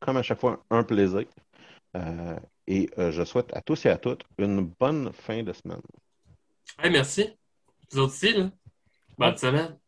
comme à chaque fois un plaisir. et je souhaite à tous et à toutes une bonne fin de semaine
merci. Vous aussi, là. Bonne semaine.